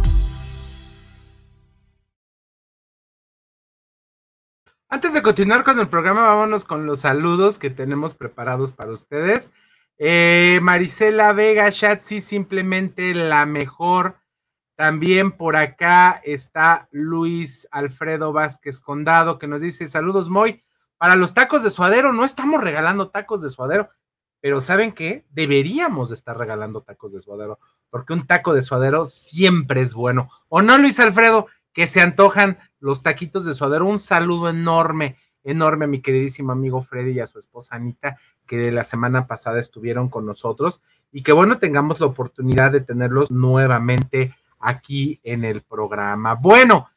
S1: Antes de continuar con el programa, vámonos con los saludos que tenemos preparados para ustedes. Eh, Marisela Vega, Shatsi, simplemente la mejor. También por acá está Luis Alfredo Vázquez Condado, que nos dice: Saludos, Moy. Para los tacos de suadero, no estamos regalando tacos de suadero, pero ¿saben qué? Deberíamos de estar regalando tacos de suadero, porque un taco de suadero siempre es bueno. ¿O no, Luis Alfredo? Que se antojan los taquitos de suadero. Un saludo enorme, enorme a mi queridísimo amigo Freddy y a su esposa Anita, que la semana pasada estuvieron con nosotros y que bueno, tengamos la oportunidad de tenerlos nuevamente aquí en el programa. Bueno,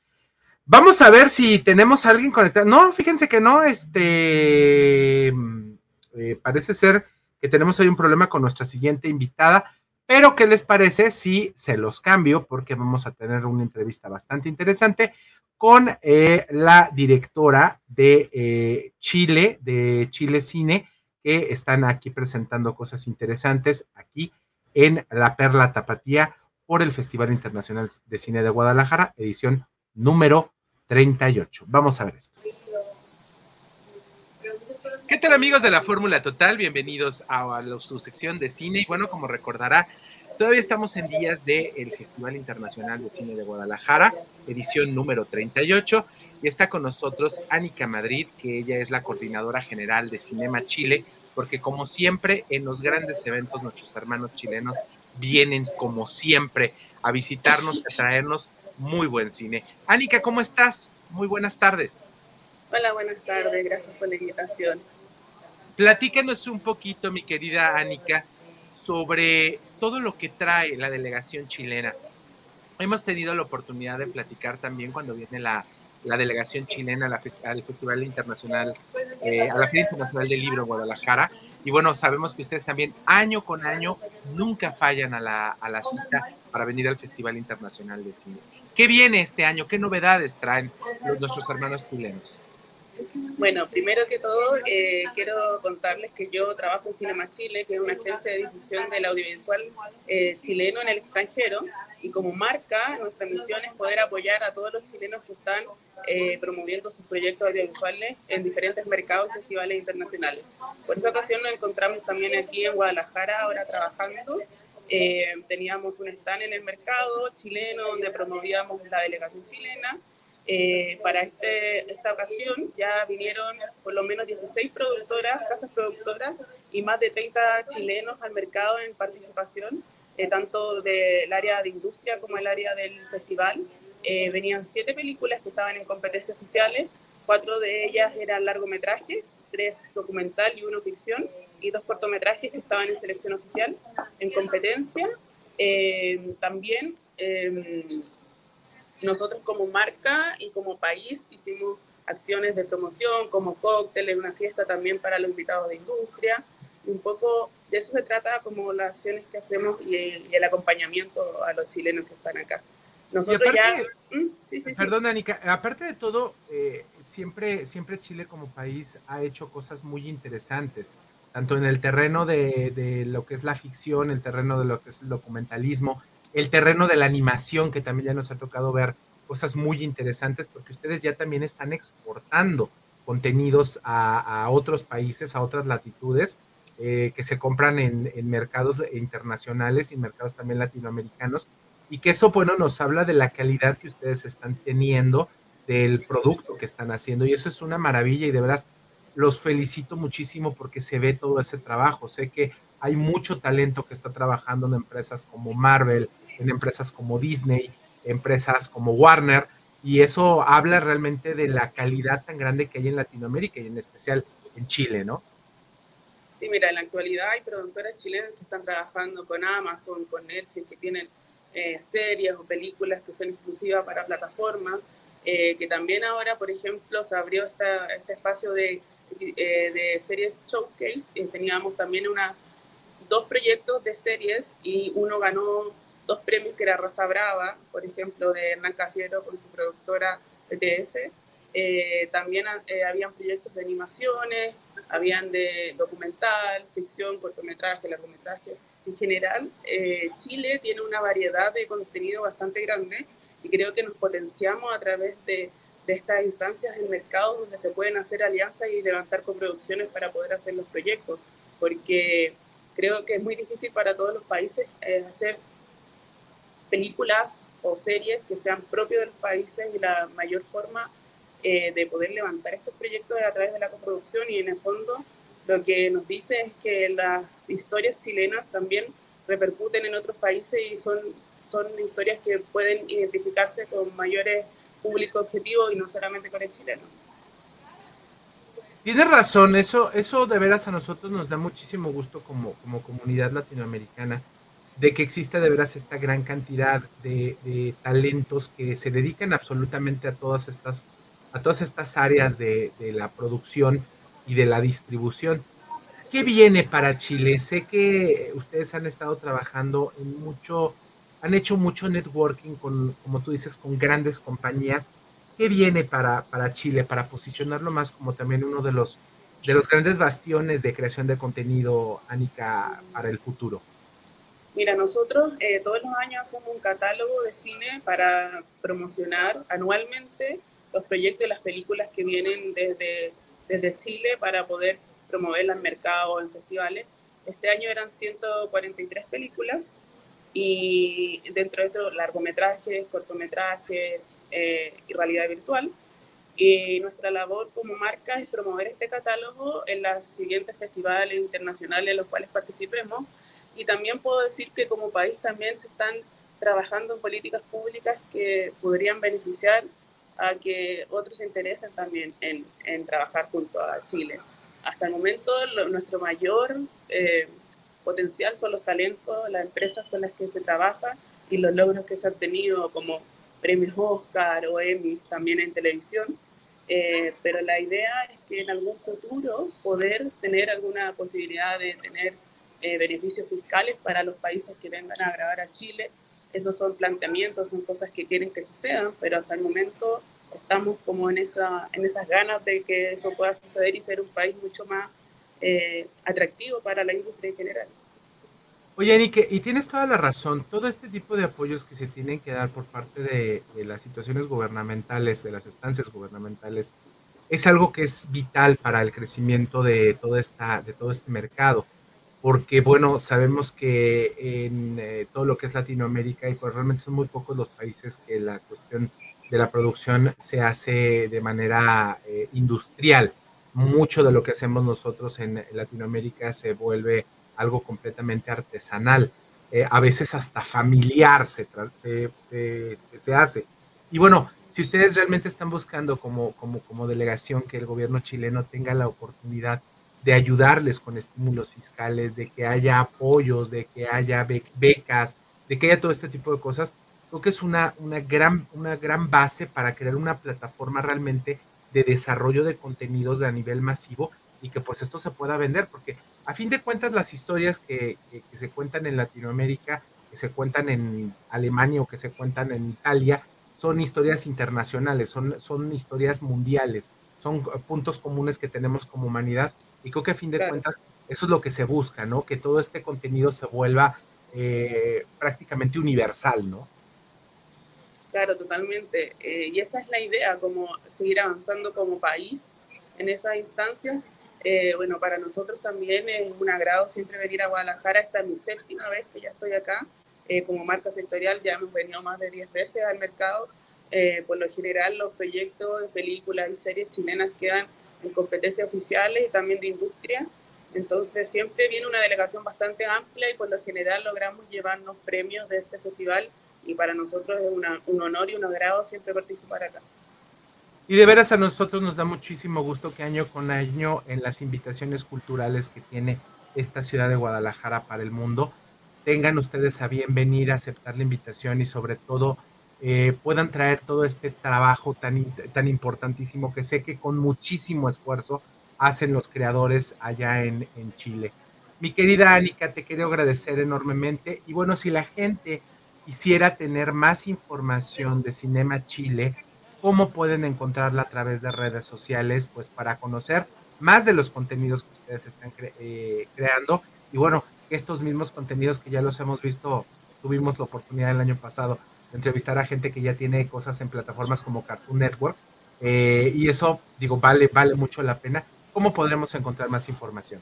S1: vamos a ver si tenemos a alguien conectado. No, fíjense que no, este, eh, parece ser que tenemos hoy un problema con nuestra siguiente invitada, Pero, ¿qué les parece si se los cambio? Porque vamos a tener una entrevista bastante interesante con eh, la directora de eh, Chile, de Chile Cine, que están aquí presentando cosas interesantes aquí en La Perla Tapatía por el Festival Internacional de Cine de Guadalajara, edición número 38. Vamos a ver esto. ¿Qué tal amigos de la Fórmula Total? Bienvenidos a, su sección de cine. Y bueno, como recordará, todavía estamos en días del Festival Internacional de Cine de Guadalajara, edición número 38. Y está con nosotros Anika Madrid, que ella es la coordinadora general de Cinema Chile, porque como siempre en los grandes eventos nuestros hermanos chilenos vienen como siempre a visitarnos, a traernos muy buen cine. Anika, ¿cómo estás? Muy buenas tardes.
S6: Hola, buenas tardes, gracias por la invitación.
S1: Platícanos un poquito, mi querida Anika, sobre todo lo que trae la delegación chilena. Hemos tenido la oportunidad de platicar también cuando viene la, delegación chilena al Festival Internacional, eh, a la Feria Internacional del Libro Guadalajara. Y bueno, sabemos que ustedes también año con año nunca fallan a la, a la cita para venir al Festival Internacional de Cine. ¿Qué viene este año? ¿Qué novedades traen los, nuestros hermanos chilenos?
S6: Bueno, primero que todo, eh, quiero contarles que yo trabajo en Cinema Chile, que es una agencia de difusión del audiovisual eh, chileno en el extranjero, y como marca, nuestra misión es poder apoyar a todos los chilenos que están eh, promoviendo sus proyectos audiovisuales en diferentes mercados y festivales internacionales. Por esa ocasión nos encontramos también aquí en Guadalajara, ahora trabajando. teníamos un stand en el mercado chileno donde promovíamos la delegación chilena eh, para este, esta ocasión ya vinieron por lo menos 16 productoras, casas productoras y más de 30 chilenos al mercado en participación, eh, tanto del área de industria como el área del festival. Eh, venían siete películas que estaban en competencias oficiales, cuatro de ellas eran largometrajes, tres documental y uno ficción, y dos cortometrajes que estaban en selección oficial en competencia. también nosotros como marca y como país hicimos acciones de promoción como cócteles, una fiesta también para los invitados de industria. Y un poco de eso se trata como las acciones que hacemos y el, acompañamiento a los chilenos que están acá.
S1: Nosotros ya... ¿Mm? Sí, sí, perdón, Anika, aparte de todo, eh, siempre, siempre Chile como país ha hecho cosas muy interesantes, tanto en el terreno de, de lo que es la ficción, el terreno de lo que es el documentalismo, el terreno de la animación, que también ya nos ha tocado ver cosas muy interesantes, porque ustedes ya también están exportando contenidos a, otros países, a otras latitudes, eh, que se compran en, mercados internacionales y mercados también latinoamericanos, y que eso, bueno, nos habla de la calidad que ustedes están teniendo del producto que están haciendo, y eso es una maravilla, y de veras los felicito muchísimo porque se ve todo ese trabajo. Sé que hay mucho talento que está trabajando en empresas como Marvel, en empresas como Disney, empresas como Warner, y eso habla realmente de la calidad tan grande que hay en Latinoamérica y en especial en Chile, ¿no?
S6: Sí, mira, en la actualidad hay productoras chilenas que están trabajando con Amazon, con Netflix, que tienen eh, series o películas que son exclusivas para plataformas, eh, que también ahora, por ejemplo, se abrió este espacio de, eh, de series showcase, teníamos también una, dos proyectos de series y uno ganó dos premios que era Rosa Brava, por ejemplo, de Hernán Cafiero con su productora ETF. Eh, también eh, habían proyectos de animaciones, habían de documental, ficción, cortometraje, largometraje. En general, eh, Chile tiene una variedad de contenido bastante grande y creo que nos potenciamos a través de, de estas instancias en mercados donde se pueden hacer alianzas y levantar coproducciones para poder hacer los proyectos, porque creo que es muy difícil para todos los países hacer películas o series que sean propios de los países y la mayor forma eh, de poder levantar estos proyectos es a través de la coproducción y en el fondo lo que nos dice es que las historias chilenas también repercuten en otros países y son, son historias que pueden identificarse con mayores público objetivo y no solamente con el chileno.
S1: Tienes razón, eso, eso de veras a nosotros nos da muchísimo gusto como, como comunidad latinoamericana de que existe de veras esta gran cantidad de, talentos que se dedican absolutamente a todas estas, a todas estas áreas de, la producción y de la distribución. ¿Qué viene para Chile? Sé que ustedes han estado trabajando en mucho, han hecho mucho networking con, como tú dices, con grandes compañías. ¿Qué viene para, para Chile para posicionarlo más como también uno de los, de los grandes bastiones de creación de contenido, Anika, para el futuro?
S6: Mira, nosotros eh, todos los años hacemos un catálogo de cine para promocionar anualmente los proyectos y las películas que vienen desde, desde Chile para poder promoverla en mercados, en festivales. Este año eran 143 películas y dentro de esto largometrajes, cortometrajes eh, y realidad virtual. Y nuestra labor como marca es promover este catálogo en los siguientes festivales internacionales en los cuales participemos. Y también puedo decir que como país también se están trabajando en políticas públicas que podrían beneficiar a que otros se interesen también en, en trabajar junto a Chile hasta el momento nuestro mayor eh, potencial son los talentos, las empresas con las que se trabaja y los logros que se han tenido como premios Oscar o Emmy también en televisión. Eh, pero la idea es que en algún futuro poder tener alguna posibilidad de tener eh, beneficios fiscales para los países que vengan a grabar a Chile. Esos son planteamientos, son cosas que quieren que sucedan, pero hasta el momento estamos como en, esa, en esas ganas de que eso pueda suceder y ser un país mucho más eh, atractivo para la industria en general.
S1: Oye, Anike, y tienes toda la razón, todo este tipo de apoyos que se tienen que dar por parte de, de, las situaciones gubernamentales, de las estancias gubernamentales, es algo que es vital para el crecimiento de, toda esta, de todo este mercado, porque bueno, sabemos que en eh, todo lo que es Latinoamérica, y pues realmente son muy pocos los países que la cuestión de la producción se hace de manera eh, industrial. Mucho de lo que hacemos nosotros en Latinoamérica se vuelve algo completamente artesanal, eh, a veces hasta familiar se, se, se, hace. Y bueno, si ustedes realmente están buscando como, como, como delegación que el gobierno chileno tenga la oportunidad de ayudarles con estímulos fiscales, de que haya apoyos, de que haya becas, de que haya todo este tipo de cosas, creo que es una, una, gran, una gran base para crear una plataforma realmente de desarrollo de contenidos a nivel masivo y que pues esto se pueda vender, porque a fin de cuentas las historias que, que, se cuentan en Latinoamérica, que se cuentan en Alemania o que se cuentan en Italia, son historias internacionales, son, son historias mundiales, son puntos comunes que tenemos como humanidad y creo que a fin de cuentas eso es lo que se busca, ¿no? Que todo este contenido se vuelva eh, prácticamente universal, ¿no?
S6: Claro, totalmente. Eh, y esa es la idea, como seguir avanzando como país en esas instancias. Eh, bueno, para nosotros también es un agrado siempre venir a Guadalajara. Esta es mi séptima vez que ya estoy acá. Eh, como marca sectorial ya hemos venido más de 10 veces al mercado. por lo general, los proyectos de películas y series chilenas quedan en competencias oficiales y también de industria. Entonces, siempre viene una delegación bastante amplia y por lo general logramos llevarnos premios de este festival y para nosotros es un honor y un agrado siempre participar acá.
S1: Y de veras a nosotros nos da muchísimo gusto que año con año en las invitaciones culturales que tiene esta ciudad de Guadalajara para el mundo, tengan ustedes a bien venir a aceptar la invitación y sobre todo eh, puedan traer todo este trabajo tan, tan importantísimo que sé que con muchísimo esfuerzo hacen los creadores allá en, Chile. Mi querida Anika, te quiero agradecer enormemente y bueno, si la gente quisiera tener más información de Cinema Chile, ¿cómo pueden encontrarla a través de redes sociales? Pues para conocer más de los contenidos que ustedes están eh, creando. Y bueno, estos mismos contenidos que ya los hemos visto, tuvimos la oportunidad el año pasado entrevistar a gente que ya tiene cosas en plataformas como Cartoon Network. Eh, y eso, digo, vale, vale mucho la pena. ¿Cómo podremos encontrar más información?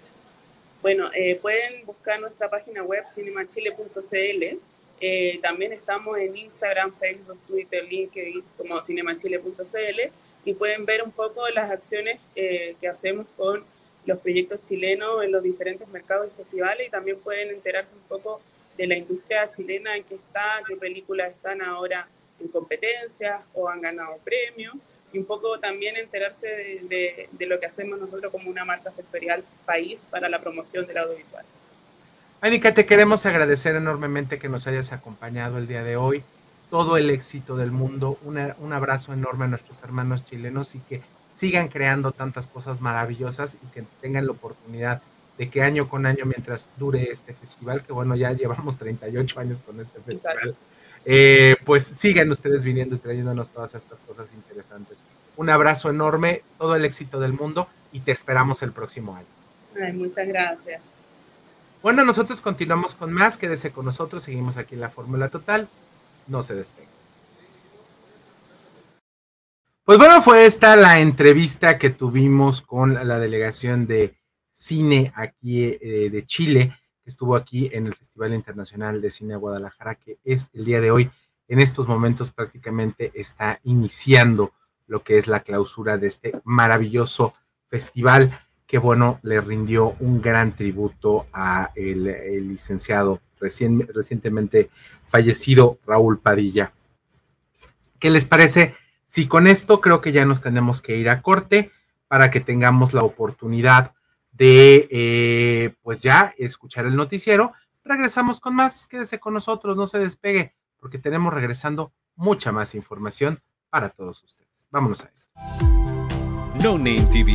S6: Bueno, eh, pueden buscar nuestra página web cinemachile.cl eh, también estamos en Instagram, Facebook, Twitter, LinkedIn como cinemachile.cl y pueden ver un poco las acciones eh, que hacemos con los proyectos chilenos en los diferentes mercados y festivales y también pueden enterarse un poco de la industria chilena en que está, qué películas están ahora en competencias o han ganado premios y un poco también enterarse de, de lo que hacemos nosotros como una marca sectorial país para la promoción del audiovisual.
S1: Anika, te queremos agradecer enormemente que nos hayas acompañado el día de hoy. Todo el éxito del mundo. un abrazo enorme a nuestros hermanos chilenos y que sigan creando tantas cosas maravillosas y que tengan la oportunidad de que año con año, mientras dure este festival, que bueno, ya llevamos 38 años con este festival, eh, pues sigan ustedes viniendo y trayéndonos todas estas cosas interesantes. Un abrazo enorme, todo el éxito del mundo y te esperamos el próximo año.
S6: muchas gracias.
S1: Bueno, nosotros continuamos con más, quédese con nosotros, seguimos aquí en la Fórmula Total, no se despeguen. Pues bueno, fue esta la entrevista que tuvimos con la delegación de cine aquí eh, de Chile, que estuvo aquí en el Festival Internacional de Cine Guadalajara, que es el día de hoy, en estos momentos prácticamente está iniciando lo que es la clausura de este maravilloso festival, que bueno, le rindió un gran tributo a el, licenciado recientemente fallecido Raúl Padilla. ¿Qué les parece? Si con esto creo que ya nos tenemos que ir a corte para que tengamos la oportunidad de, eh, pues ya, escuchar el noticiero. Regresamos con más. Quédese con nosotros, no se despegue, porque tenemos regresando mucha más información para todos ustedes. Vámonos a eso.
S4: No Name TV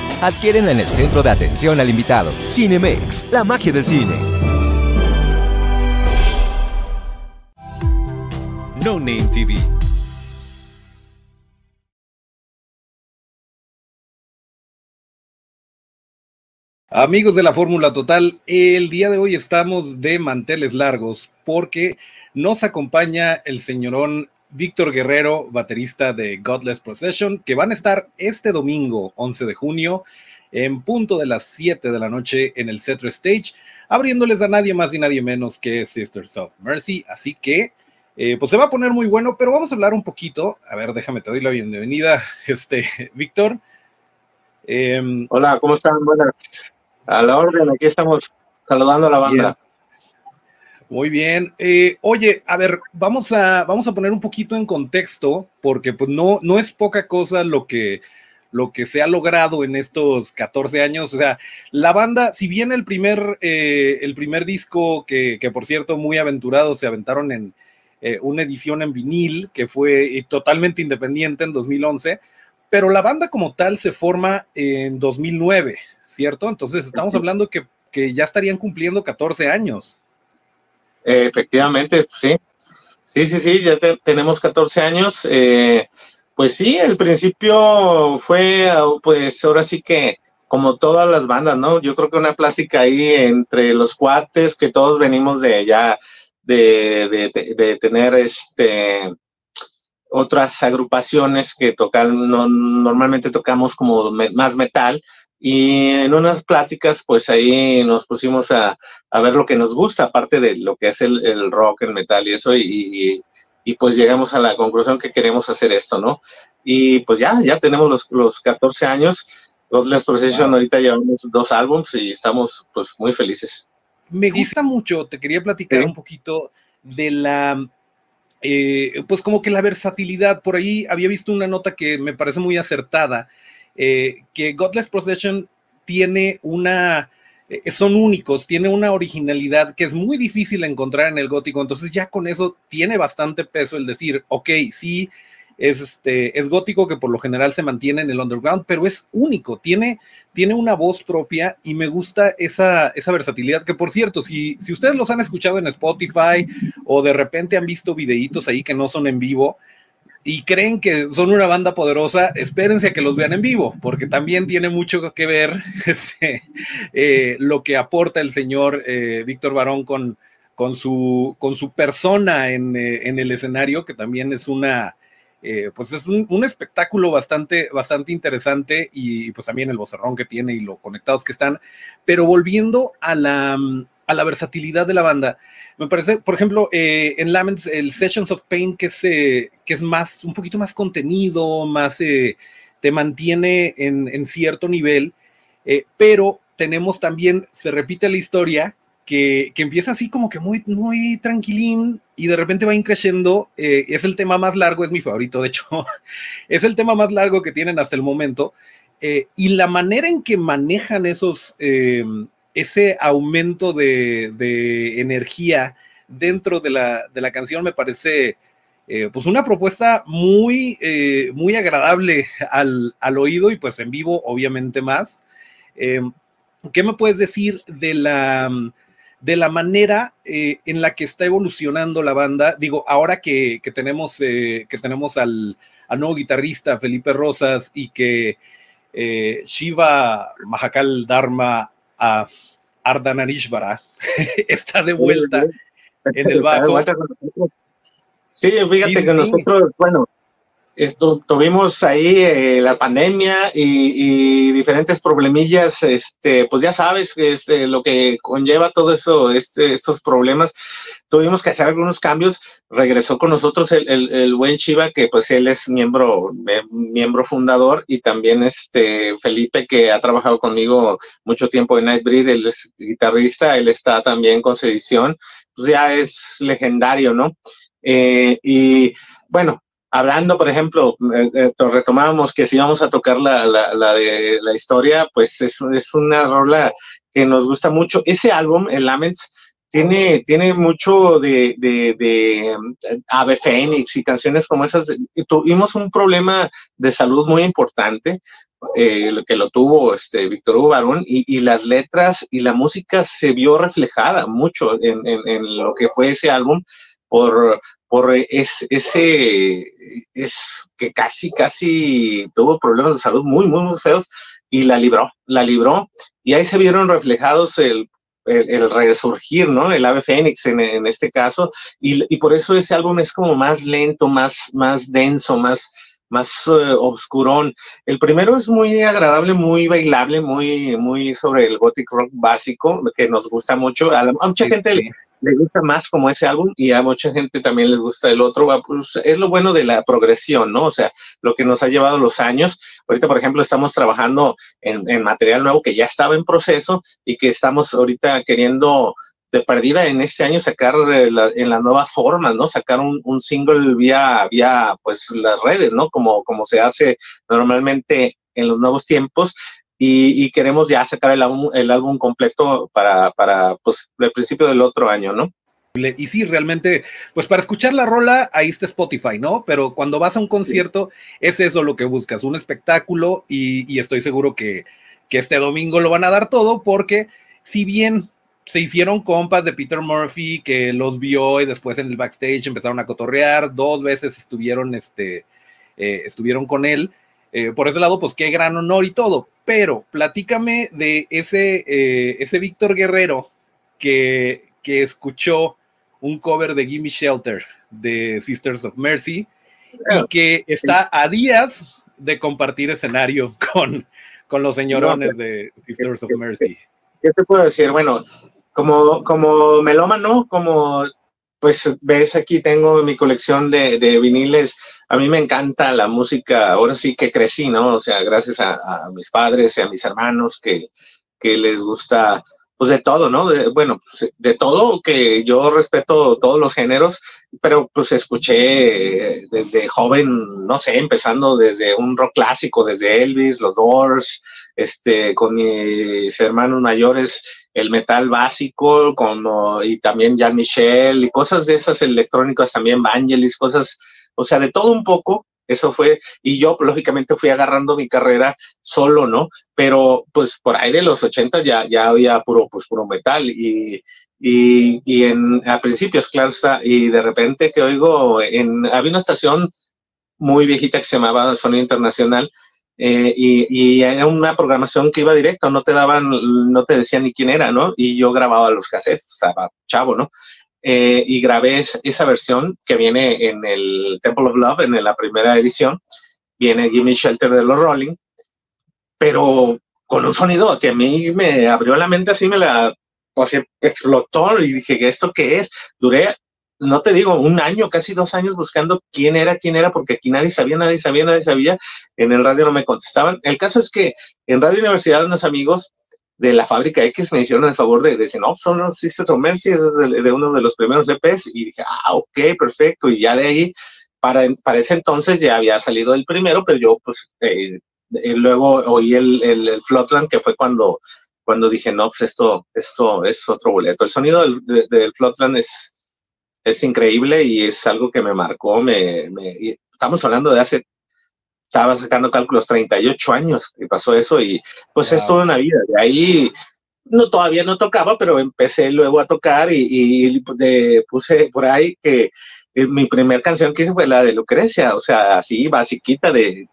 S4: adquieren en el centro de atención al invitado. Cinemex, la magia del cine. No Name TV.
S7: Amigos de la Fórmula Total, el día de hoy estamos de manteles largos porque nos acompaña el señorón Víctor Guerrero, baterista de Godless Procession, que van a estar este domingo 11 de junio en punto de las 7 de la noche en el Cetro Stage, abriéndoles a nadie más y nadie menos que Sisters of Mercy. Así que, eh, pues se va a poner muy bueno, pero vamos a hablar un poquito. A ver, déjame, te doy la bienvenida, [LAUGHS] este, Víctor.
S8: Em, Hola, ¿cómo están? Buenas. A la orden, aquí estamos saludando a la banda.
S7: Muy bien. Eh, oye, a ver, vamos a, vamos a poner un poquito en contexto, porque pues no, no es poca cosa lo que, lo que se ha logrado en estos 14 años. O sea, la banda, si bien el primer, eh, el primer disco, que, por cierto, muy aventurado, se aventaron en eh, una edición en vinil, que fue totalmente independiente en 2011, pero la banda como tal se forma en 2009, ¿cierto? Entonces estamos hablando que, que ya estarían cumpliendo 14 años.
S8: Efectivamente, sí. Sí, sí, sí, ya tenemos 14 años. Eh, pues sí, el principio fue, pues ahora sí que como todas las bandas, ¿no? Yo creo que una plática ahí entre los cuates, que todos venimos de ya, de, de, tener este otras agrupaciones que tocan, no, normalmente tocamos como más metal, y en unas pláticas, pues ahí nos pusimos a, ver lo que nos gusta, aparte de lo que es el, rock, el metal y eso, y, pues llegamos a la conclusión que queremos hacer esto, ¿no? Y pues ya, ya tenemos los, los 14 años. Godless Procession ahorita llevamos dos álbumes y estamos pues muy felices.
S7: Me gusta mucho, te quería platicar un poquito de la, eh, pues como que la versatilidad, por ahí había visto una nota que me parece muy acertada, eh, que Godless Procession tiene una, eh, son únicos, tiene una originalidad que es muy difícil encontrar en el gótico, entonces ya con eso tiene bastante peso el decir, ok, sí, es, este, es gótico que por lo general se mantiene en el underground, pero es único, tiene, tiene una voz propia y me gusta esa, esa versatilidad que por cierto, si, si ustedes los han escuchado en Spotify o de repente han visto videitos ahí que no son en vivo, y creen que son una banda poderosa, espérense a que los vean en vivo, porque también tiene mucho que ver [LAUGHS] este, eh, lo que aporta el señor eh, Víctor Barón con, con, su, con su persona en, eh, en, el escenario, que también es una, pues es un, espectáculo bastante, bastante interesante y pues también el vocerrón que tiene y lo conectados que están. Pero volviendo a la, a la versatilidad de la banda, me parece, por ejemplo, eh, en Laments, el Sessions of Pain, que es, eh, que es más, un poquito más contenido, más, te mantiene en, en cierto nivel, pero tenemos también, se repite la historia que, empieza así como que muy, muy tranquilín y de repente va increciendo. Eh, es el tema más largo, es mi favorito, de hecho, [LAUGHS] es el tema más largo que tienen hasta el momento. Eh, y la manera en que manejan esos, eh, ese aumento de, energía dentro de la, de la, canción me parece pues una propuesta muy, muy agradable al, al, oído y pues en vivo obviamente más. ¿Qué me puedes decir de la de la manera eh, en la que está evolucionando la banda. Digo, ahora que, tenemos, eh, que tenemos al, nuevo guitarrista Felipe Rosas y que eh, Shiva Mahakal Dharma a Ardanarishvara [LAUGHS] está de vuelta en el bajo.
S8: Sí, fíjate que nosotros, bueno, esto, tuvimos ahí eh, la pandemia y, diferentes problemillas, este, pues ya sabes este, lo que conlleva todo eso, este, estos problemas. Tuvimos que hacer algunos cambios. Regresó con nosotros el, el, buen Chiva, que pues él es miembro, eh, miembro fundador, y también este Felipe, que ha trabajado conmigo mucho tiempo en Nightbreed, él es guitarrista, él está también con Sedición, pues ya es legendario, ¿no? Eh, y bueno, hablando, por ejemplo, eh, eh, retomábamos que si vamos a tocar la, la, la historia, pues es, es, una rola que nos gusta mucho. Ese álbum, el Laments, tiene, tiene mucho de, de, de eh, Ave Fénix y canciones como esas. tuvimos un problema de salud muy importante, eh, que lo tuvo este Víctor Hugo Barón, y, y, las letras y la música se vio reflejada mucho en, en, en lo que fue ese álbum por, por es, ese, es que casi, casi tuvo problemas de salud muy, muy, muy feos y la libró, la libró. Y ahí se vieron reflejados el, el, resurgir, ¿no? El ave fénix en, en este caso. Y, y, por eso ese álbum es como más lento, más, más denso, más, más uh, obscurón. El primero es muy agradable, muy bailable, muy, muy sobre el gothic rock básico, que nos gusta mucho. A, mucha gente le, le gusta más como ese álbum y a mucha gente también les gusta el otro, pues es lo bueno de la progresión, ¿no? O sea, lo que nos ha llevado los años. Ahorita, por ejemplo, estamos trabajando en, material nuevo que ya estaba en proceso y que estamos ahorita queriendo de perdida en este año sacar eh, en las nuevas formas, ¿no? Sacar un, single vía, vía, pues, las redes, ¿no? Como, como se hace normalmente en los nuevos tiempos y, queremos ya sacar el álbum, el álbum completo para, para pues, el principio del otro año, ¿no?
S7: Y sí, realmente, pues para escuchar la rola, ahí está Spotify, ¿no? Pero cuando vas a un concierto, es eso lo que buscas, un espectáculo y, estoy seguro que, que, este domingo lo van a dar todo porque si bien se hicieron compas de Peter Murphy que los vio y después en el backstage empezaron a cotorrear, dos veces estuvieron, este, eh, estuvieron con él, eh, por ese lado, pues qué gran honor y todo. Pero platícame de ese, eh, ese Víctor Guerrero que, que escuchó un cover de Gimme Shelter de Sisters of Mercy y que está a días de compartir escenario [LAUGHS] con, con los señorones de Sisters of Mercy.
S8: ¿Qué te puedo decir? Bueno, como, como melómano, como pues ves aquí tengo mi colección de, viniles. A mí me encanta la música, ahora sí que crecí, ¿no? O sea, gracias a, mis padres y a mis hermanos que, que les gusta pues de todo, ¿no? Bueno, pues, de todo, que yo respeto todos los géneros, pero pues escuché desde joven, no sé, empezando desde un rock clásico, desde Elvis, los Doors, este, con mis hermanos mayores, el metal básico, como, y también Jean Michel, y cosas de esas electrónicas también, Vangelis, cosas, o sea, de todo un poco, eso fue, y yo lógicamente fui agarrando mi carrera solo, ¿no? Pero pues por ahí de los 80 ya, ya había puro, pues puro metal y, y, y en, a principios, claro está, y de repente que oigo, en, había una estación muy viejita que se llamaba Sonido Internacional, eh, y, y, era una programación que iba directo, no te daban, no te decían ni quién era, ¿no? Y yo grababa los cassettes, estaba chavo, ¿no? eh, y grabé esa versión que viene en el Temple of Love, en la primera edición. Viene Gimme Shelter de los Rolling, pero con un sonido que a mí me abrió la mente, así me la o sea, explotó y dije, ¿esto qué es? Duré, no te digo, un año, casi dos años buscando quién era, quién era, porque aquí nadie sabía, nadie sabía, nadie sabía. En el radio no me contestaban. El caso es que en Radio Universidad unos amigos de la fábrica X me hicieron el favor de, decir, no, son los Sisters of Mercy, es de, uno de los primeros EPs, y dije, ah, ok, perfecto, y ya de ahí, para, para ese entonces ya había salido el primero, pero yo, pues, eh, eh, luego oí el, el, el, Floatland, que fue cuando, cuando dije, no, pues esto, esto es otro boleto. El sonido del, del Floatland es, es increíble y es algo que me marcó, me, me, estamos hablando de hace estaba sacando cálculos 38 años que pasó eso y pues wow. es toda una vida. De ahí no todavía no tocaba, pero empecé luego a tocar y, y de, puse por ahí que eh, mi primer canción que hice fue la de Lucrecia, o sea, así basiquita de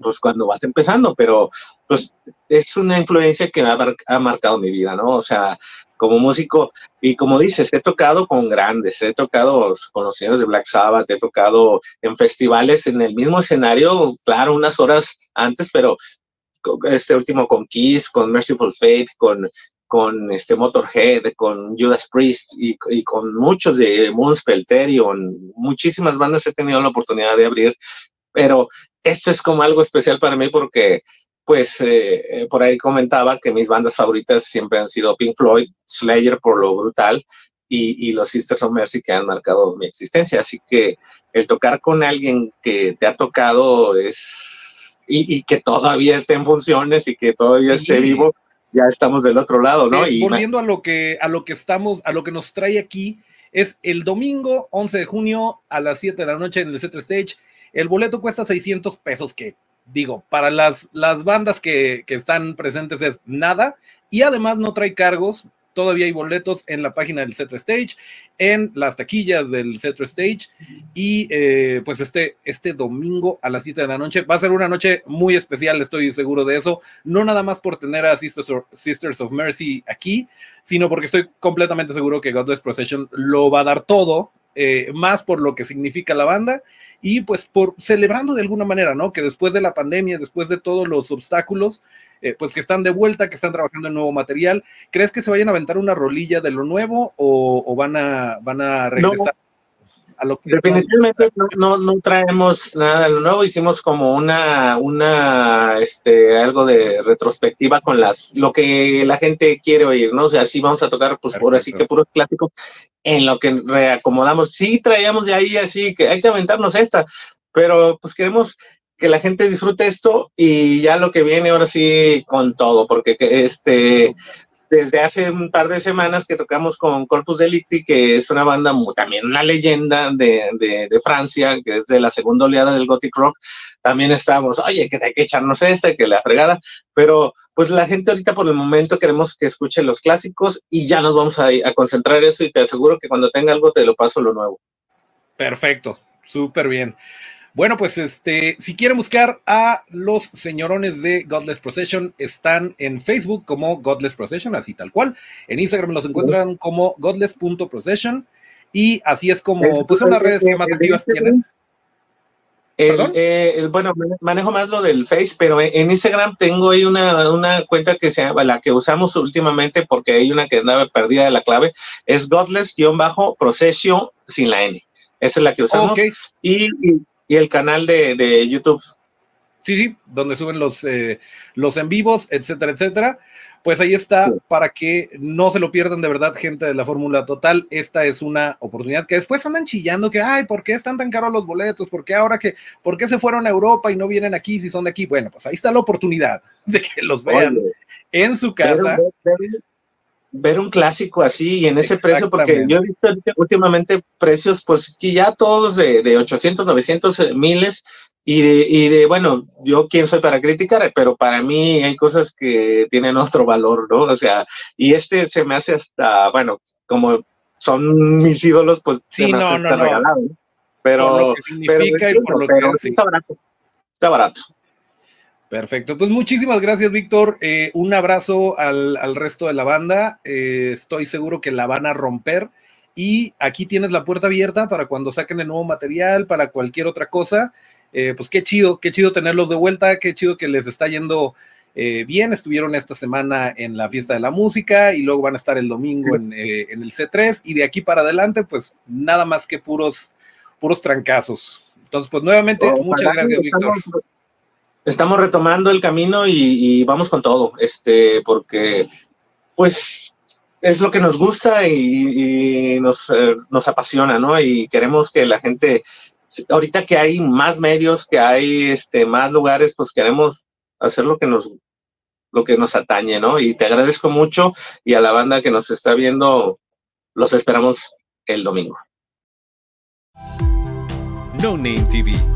S8: pues cuando vas empezando, pero pues es una influencia que ha, ha marcado mi vida, ¿no? O sea, como músico. Y como dices, he tocado con grandes, he tocado con los señores de Black Sabbath, he tocado en festivales en el mismo escenario, claro, unas horas antes, pero este último con Kiss, con Merciful Fate, con, con este Motorhead, con Judas Priest y, con muchos de Moonspell, Therion, muchísimas bandas he tenido la oportunidad de abrir, pero esto es como algo especial para mí porque pues eh, por ahí comentaba que mis bandas favoritas siempre han sido Pink Floyd, Slayer por lo brutal y, y, los Sisters of Mercy que han marcado mi existencia. Así que el tocar con alguien que te ha tocado es y, y que todavía esté en funciones y que todavía sí. esté vivo, ya estamos del otro lado, ¿no?
S7: Eh, y volviendo a lo que a lo que estamos, a lo que nos trae aquí, es el domingo 11 de junio a las 7 de la noche en el Center Stage. El boleto cuesta 600 pesos, que digo, para las, las bandas que, que, están presentes es nada y además no trae cargos. Todavía hay boletos en la página del Cetro Stage, en las taquillas del Cetro Stage y eh, pues este, este domingo a las 7 de la noche va a ser una noche muy especial, estoy seguro de eso, no nada más por tener a Sisters Sisters of Mercy aquí, sino porque estoy completamente seguro que Godless Procession lo va a dar todo, eh, más por lo que significa la banda y pues por celebrando de alguna manera, ¿no? Que después de la pandemia, después de todos los obstáculos, eh, pues que están de vuelta, que están trabajando en nuevo material, ¿crees que se vayan a aventar una rolilla de lo nuevo o, o van, a, van a regresar?
S8: No. A lo que Definitivamente no, no, no, traemos nada nuevo, hicimos como una, una, este, algo de retrospectiva con las, lo que la gente quiere oír, ¿no? O sea, sí vamos a tocar, pues, por así que puro clásico, en lo que reacomodamos. Sí traíamos de ahí así que hay que aventarnos esta, pero pues queremos que la gente disfrute esto y ya lo que viene ahora sí con todo, porque este desde hace un par de semanas que tocamos con Corpus Delicti, que es una banda muy, también una leyenda de, de, de, Francia, que es de la segunda oleada del Gothic Rock, también estábamos, oye, que hay que echarnos esta, que la fregada, pero pues la gente ahorita por el momento queremos que escuche los clásicos y ya nos vamos a, a concentrar eso y te aseguro que cuando tenga algo te lo paso lo nuevo.
S7: Perfecto, súper bien. Bueno, pues este, si quieren buscar a los señorones de Godless Procession, están en Facebook como Godless Procession, así tal cual. En Instagram los encuentran como godless.procession y así es como, pues son las redes que más activas tienen.
S8: El, eh, el, bueno, manejo más lo del Face, pero en Instagram tengo ahí una, una cuenta que se llama, la que usamos últimamente porque hay una que andaba perdida de la clave, es godless-procession sin la N. Esa es la que usamos. Okay. Y, y y el canal de, de, YouTube.
S7: Sí, sí, donde suben los, eh, los en vivos, etcétera, etcétera. pues ahí está para que no se lo pierdan de verdad, gente de la Fórmula Total. Esta es una oportunidad que después andan chillando que, ay, ¿por qué están tan caros los boletos? ¿Por qué ahora que, por qué se fueron a Europa y no vienen aquí si son de aquí? Bueno, pues ahí está la oportunidad de que los vean en su casa.
S8: Ver un clásico así y en ese precio, porque yo he visto últimamente precios, pues que ya todos de, de 800, 900 miles, y de, y de, bueno, yo quién soy para criticar, pero para mí hay cosas que tienen otro valor, ¿no? O sea, y este se me hace hasta, bueno, como son mis ídolos, pues
S7: sí,
S8: se me
S7: no,
S8: hace
S7: no,
S8: hasta
S7: no.
S8: regalado. Pero,
S7: Por lo que significa
S8: pero,
S7: y por lo
S8: pero
S7: que
S8: sí está barato. Está barato.
S7: Perfecto, pues muchísimas gracias, Víctor. Eh, un abrazo al, al, resto de la banda. Eh, estoy seguro que la van a romper. Y aquí tienes la puerta abierta para cuando saquen el nuevo material, para cualquier otra cosa. Eh, pues qué chido, qué chido tenerlos de vuelta, qué chido que les está yendo bien. Estuvieron esta semana en la fiesta de la música y luego van a estar el domingo en, en el C3 y de aquí para adelante, pues nada más que puros, puros trancazos. Entonces, pues nuevamente,
S8: Oh,
S7: muchas gracias, Víctor.
S8: Estamos, retomando el camino y, vamos con todo, este, porque pues es lo que nos gusta y, y nos, eh, nos apasiona, ¿no? Y queremos que la gente, ahorita que hay más medios, que hay este, más lugares, pues queremos hacer lo que nos lo que nos atañe, ¿no? Y te agradezco mucho y a la banda que nos está viendo, los esperamos el domingo.
S4: No Name TV.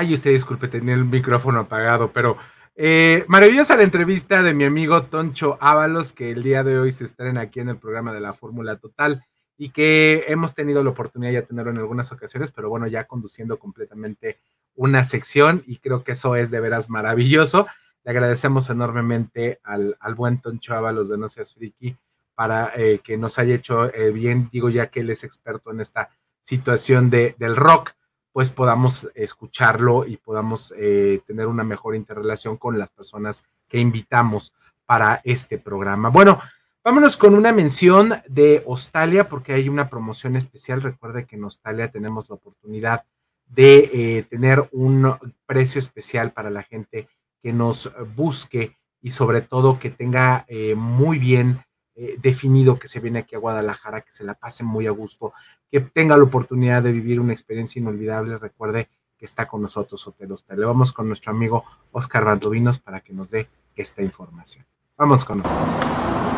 S1: Ay, usted disculpe, tenía el micrófono apagado, pero eh, maravillosa la entrevista de mi amigo Toncho Ábalos, que el día de hoy se estrena aquí en el programa de la Fórmula Total y que hemos tenido la oportunidad ya de tenerlo en algunas ocasiones, pero bueno, ya conduciendo completamente una sección y creo que eso es de veras maravilloso. Le agradecemos enormemente al, al buen Toncho Ábalos de No Seas Friki para eh, que nos haya hecho eh, bien, digo ya que él es experto en esta situación de, del rock pues podamos escucharlo y podamos eh, tener una mejor interrelación con las personas que invitamos para este programa. Bueno, vámonos con una mención de Hostalia porque hay una promoción especial. Recuerde que en Hostalia tenemos la oportunidad de eh, tener un precio especial para la gente que nos busque y sobre todo que tenga eh, muy bien eh, definido que se viene aquí a Guadalajara, que se la pase muy a gusto, que tenga la oportunidad de vivir una experiencia inolvidable. Recuerde que está con nosotros Hotel Hostal. Le vamos con nuestro amigo Oscar Valdovinos para que nos dé esta información. Vamos con Oscar.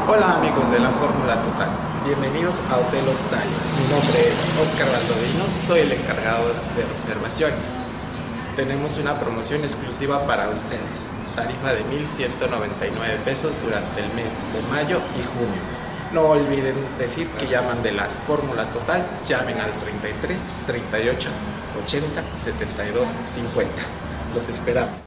S2: Hola amigos de la Fórmula Total, bienvenidos a Hotel Hostal. Mi nombre es Oscar Valdovinos, soy el encargado de reservaciones. Tenemos una promoción exclusiva para ustedes, tarifa de 1.199 pesos durante el mes de mayo y junio. No olviden decir que llaman de la Fórmula Total, llamen al 33 38 80 72 50. Los esperamos.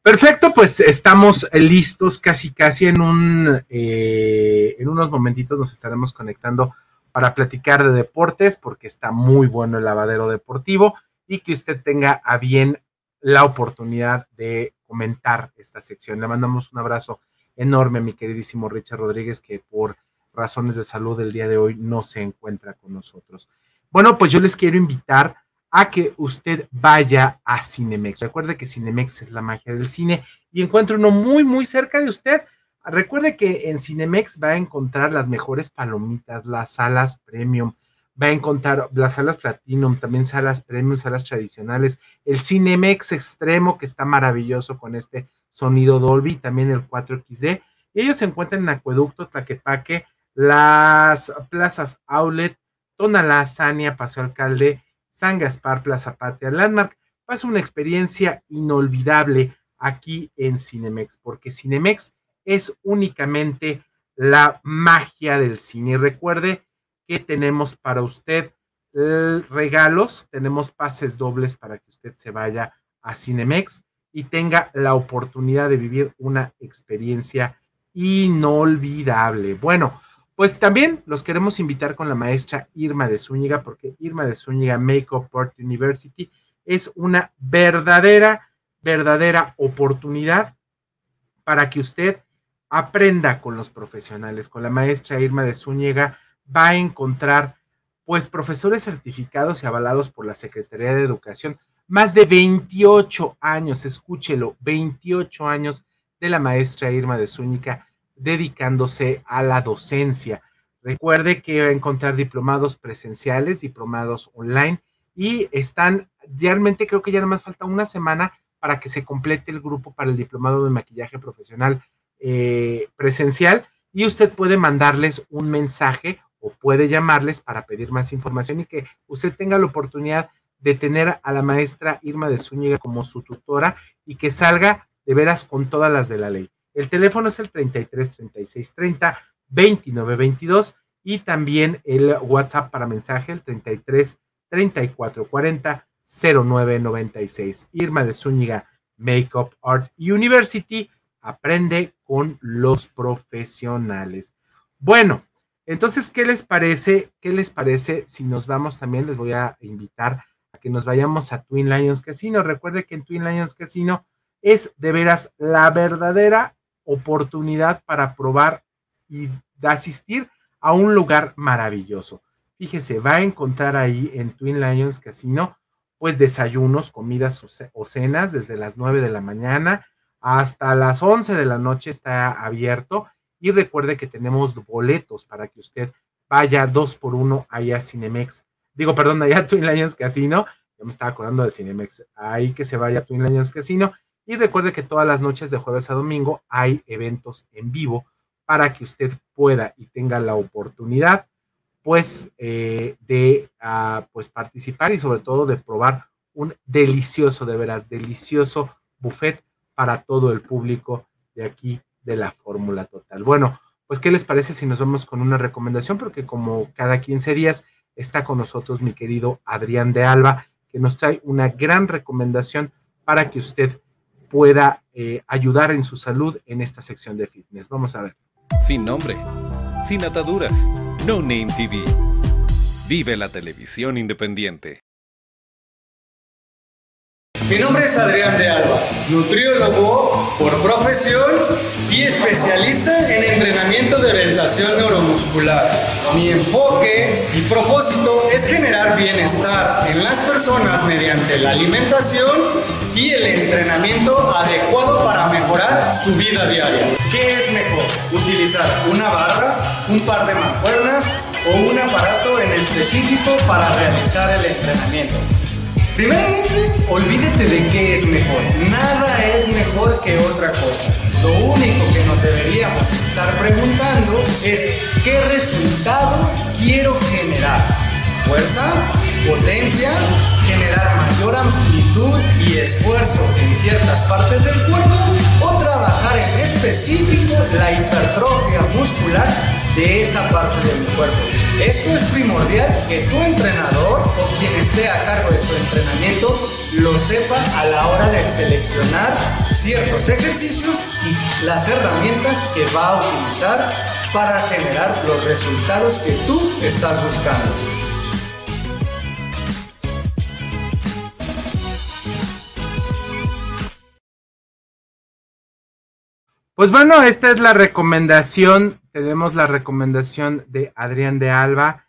S1: Perfecto, pues estamos listos casi casi en un eh, en unos momentitos nos estaremos conectando para platicar de deportes porque está muy bueno el lavadero deportivo y que usted tenga a bien la oportunidad de comentar esta sección. Le mandamos un abrazo enorme a mi queridísimo Richard Rodríguez que por razones de salud el día de hoy no se encuentra con nosotros. Bueno, pues yo les quiero invitar a que usted vaya a Cinemex. Recuerde que Cinemex es la magia del cine y encuentre uno muy, muy cerca de usted. Recuerde que en Cinemex va a encontrar las mejores palomitas, las salas premium, va a encontrar las salas platinum, también salas premium, salas tradicionales, el Cinemex extremo que está maravilloso con este sonido Dolby, también el 4XD. Y ellos se encuentran en Acueducto, Taquepaque, las plazas Outlet, Tonalá, Sania, Paso Alcalde, San Gaspar, Plaza Patria, Landmark. Pasa una experiencia inolvidable aquí en Cinemex, porque Cinemex es únicamente la magia del cine. Y recuerde que tenemos para usted regalos, tenemos pases dobles para que usted se vaya a Cinemex y tenga la oportunidad de vivir una experiencia inolvidable. Bueno, pues también los queremos invitar con la maestra Irma de Zúñiga, porque Irma de Zúñiga Makeup Art University es una verdadera, verdadera oportunidad para que usted aprenda con los profesionales. Con la maestra Irma de Zúñiga va a encontrar pues profesores certificados y avalados por la Secretaría de Educación. Más de 28 años, escúchelo, 28 años de la maestra Irma de Zúñiga dedicándose a la docencia. Recuerde que va a encontrar diplomados presenciales, diplomados online y están, realmente creo que ya nada más falta una semana para que se complete el grupo para el diplomado de maquillaje profesional eh, presencial y usted puede mandarles un mensaje o puede llamarles para pedir más información y que usted tenga la oportunidad de tener a la maestra Irma de Zúñiga como su tutora y que salga de veras con todas las de la ley. El teléfono es el 33 36 30 29 22 y también el WhatsApp para mensaje el 33 34 40 09 96. Irma de Zúñiga Makeup Art University aprende con los profesionales. Bueno, entonces, ¿qué les parece? ¿Qué les parece si nos vamos también? Les voy a invitar a que nos vayamos a Twin Lions Casino. Recuerde que en Twin Lions Casino es de veras la verdadera oportunidad para probar y asistir a un lugar maravilloso. Fíjese, va a encontrar ahí en Twin Lions Casino, pues desayunos, comidas o cenas desde las 9 de la mañana hasta las 11 de la noche está abierto. Y recuerde que tenemos boletos para que usted vaya dos por uno allá a Cinemex. Digo, perdón, allá a Twin Lions Casino. Yo me estaba acordando de Cinemex. Ahí que se vaya a Twin Lions Casino y recuerde que todas las noches de jueves a domingo hay eventos en vivo para que usted pueda y tenga la oportunidad pues eh, de ah, pues participar y sobre todo de probar un delicioso, de veras, delicioso buffet para todo el público de aquí de la Fórmula Total. Bueno, pues ¿qué les parece si nos vamos con una recomendación? Porque como cada 15 días está con nosotros mi querido Adrián de Alba, que nos trae una gran recomendación para que usted pueda eh, ayudar en su salud en esta sección de fitness. Vamos a ver.
S9: Sin nombre, sin ataduras, No Name TV. Vive la televisión independiente.
S10: Mi nombre es Adrián de Alba, nutriólogo por profesión y especialista en entrenamiento de orientación neuromuscular. Mi enfoque y propósito es generar bienestar en las personas mediante la alimentación y el entrenamiento adecuado para mejorar su vida diaria. ¿Qué es mejor? ¿Utilizar una barra, un par de mancuernas o un aparato en específico para realizar el entrenamiento? Primeramente, olvídate de qué es mejor. Nada es mejor que otra cosa. Lo único que nos deberíamos estar preguntando es qué resultado quiero generar. Fuerza, potencia, generar mayor amplitud y esfuerzo en ciertas partes del cuerpo o trabajar en específico la hipertrofia muscular de esa parte del cuerpo. Esto es primordial que tu entrenador o quien esté a cargo de tu entrenamiento lo sepa a la hora de seleccionar ciertos ejercicios y las herramientas que va a utilizar para generar los resultados que tú estás buscando.
S1: Pues bueno, esta es la recomendación, tenemos la recomendación de Adrián de Alba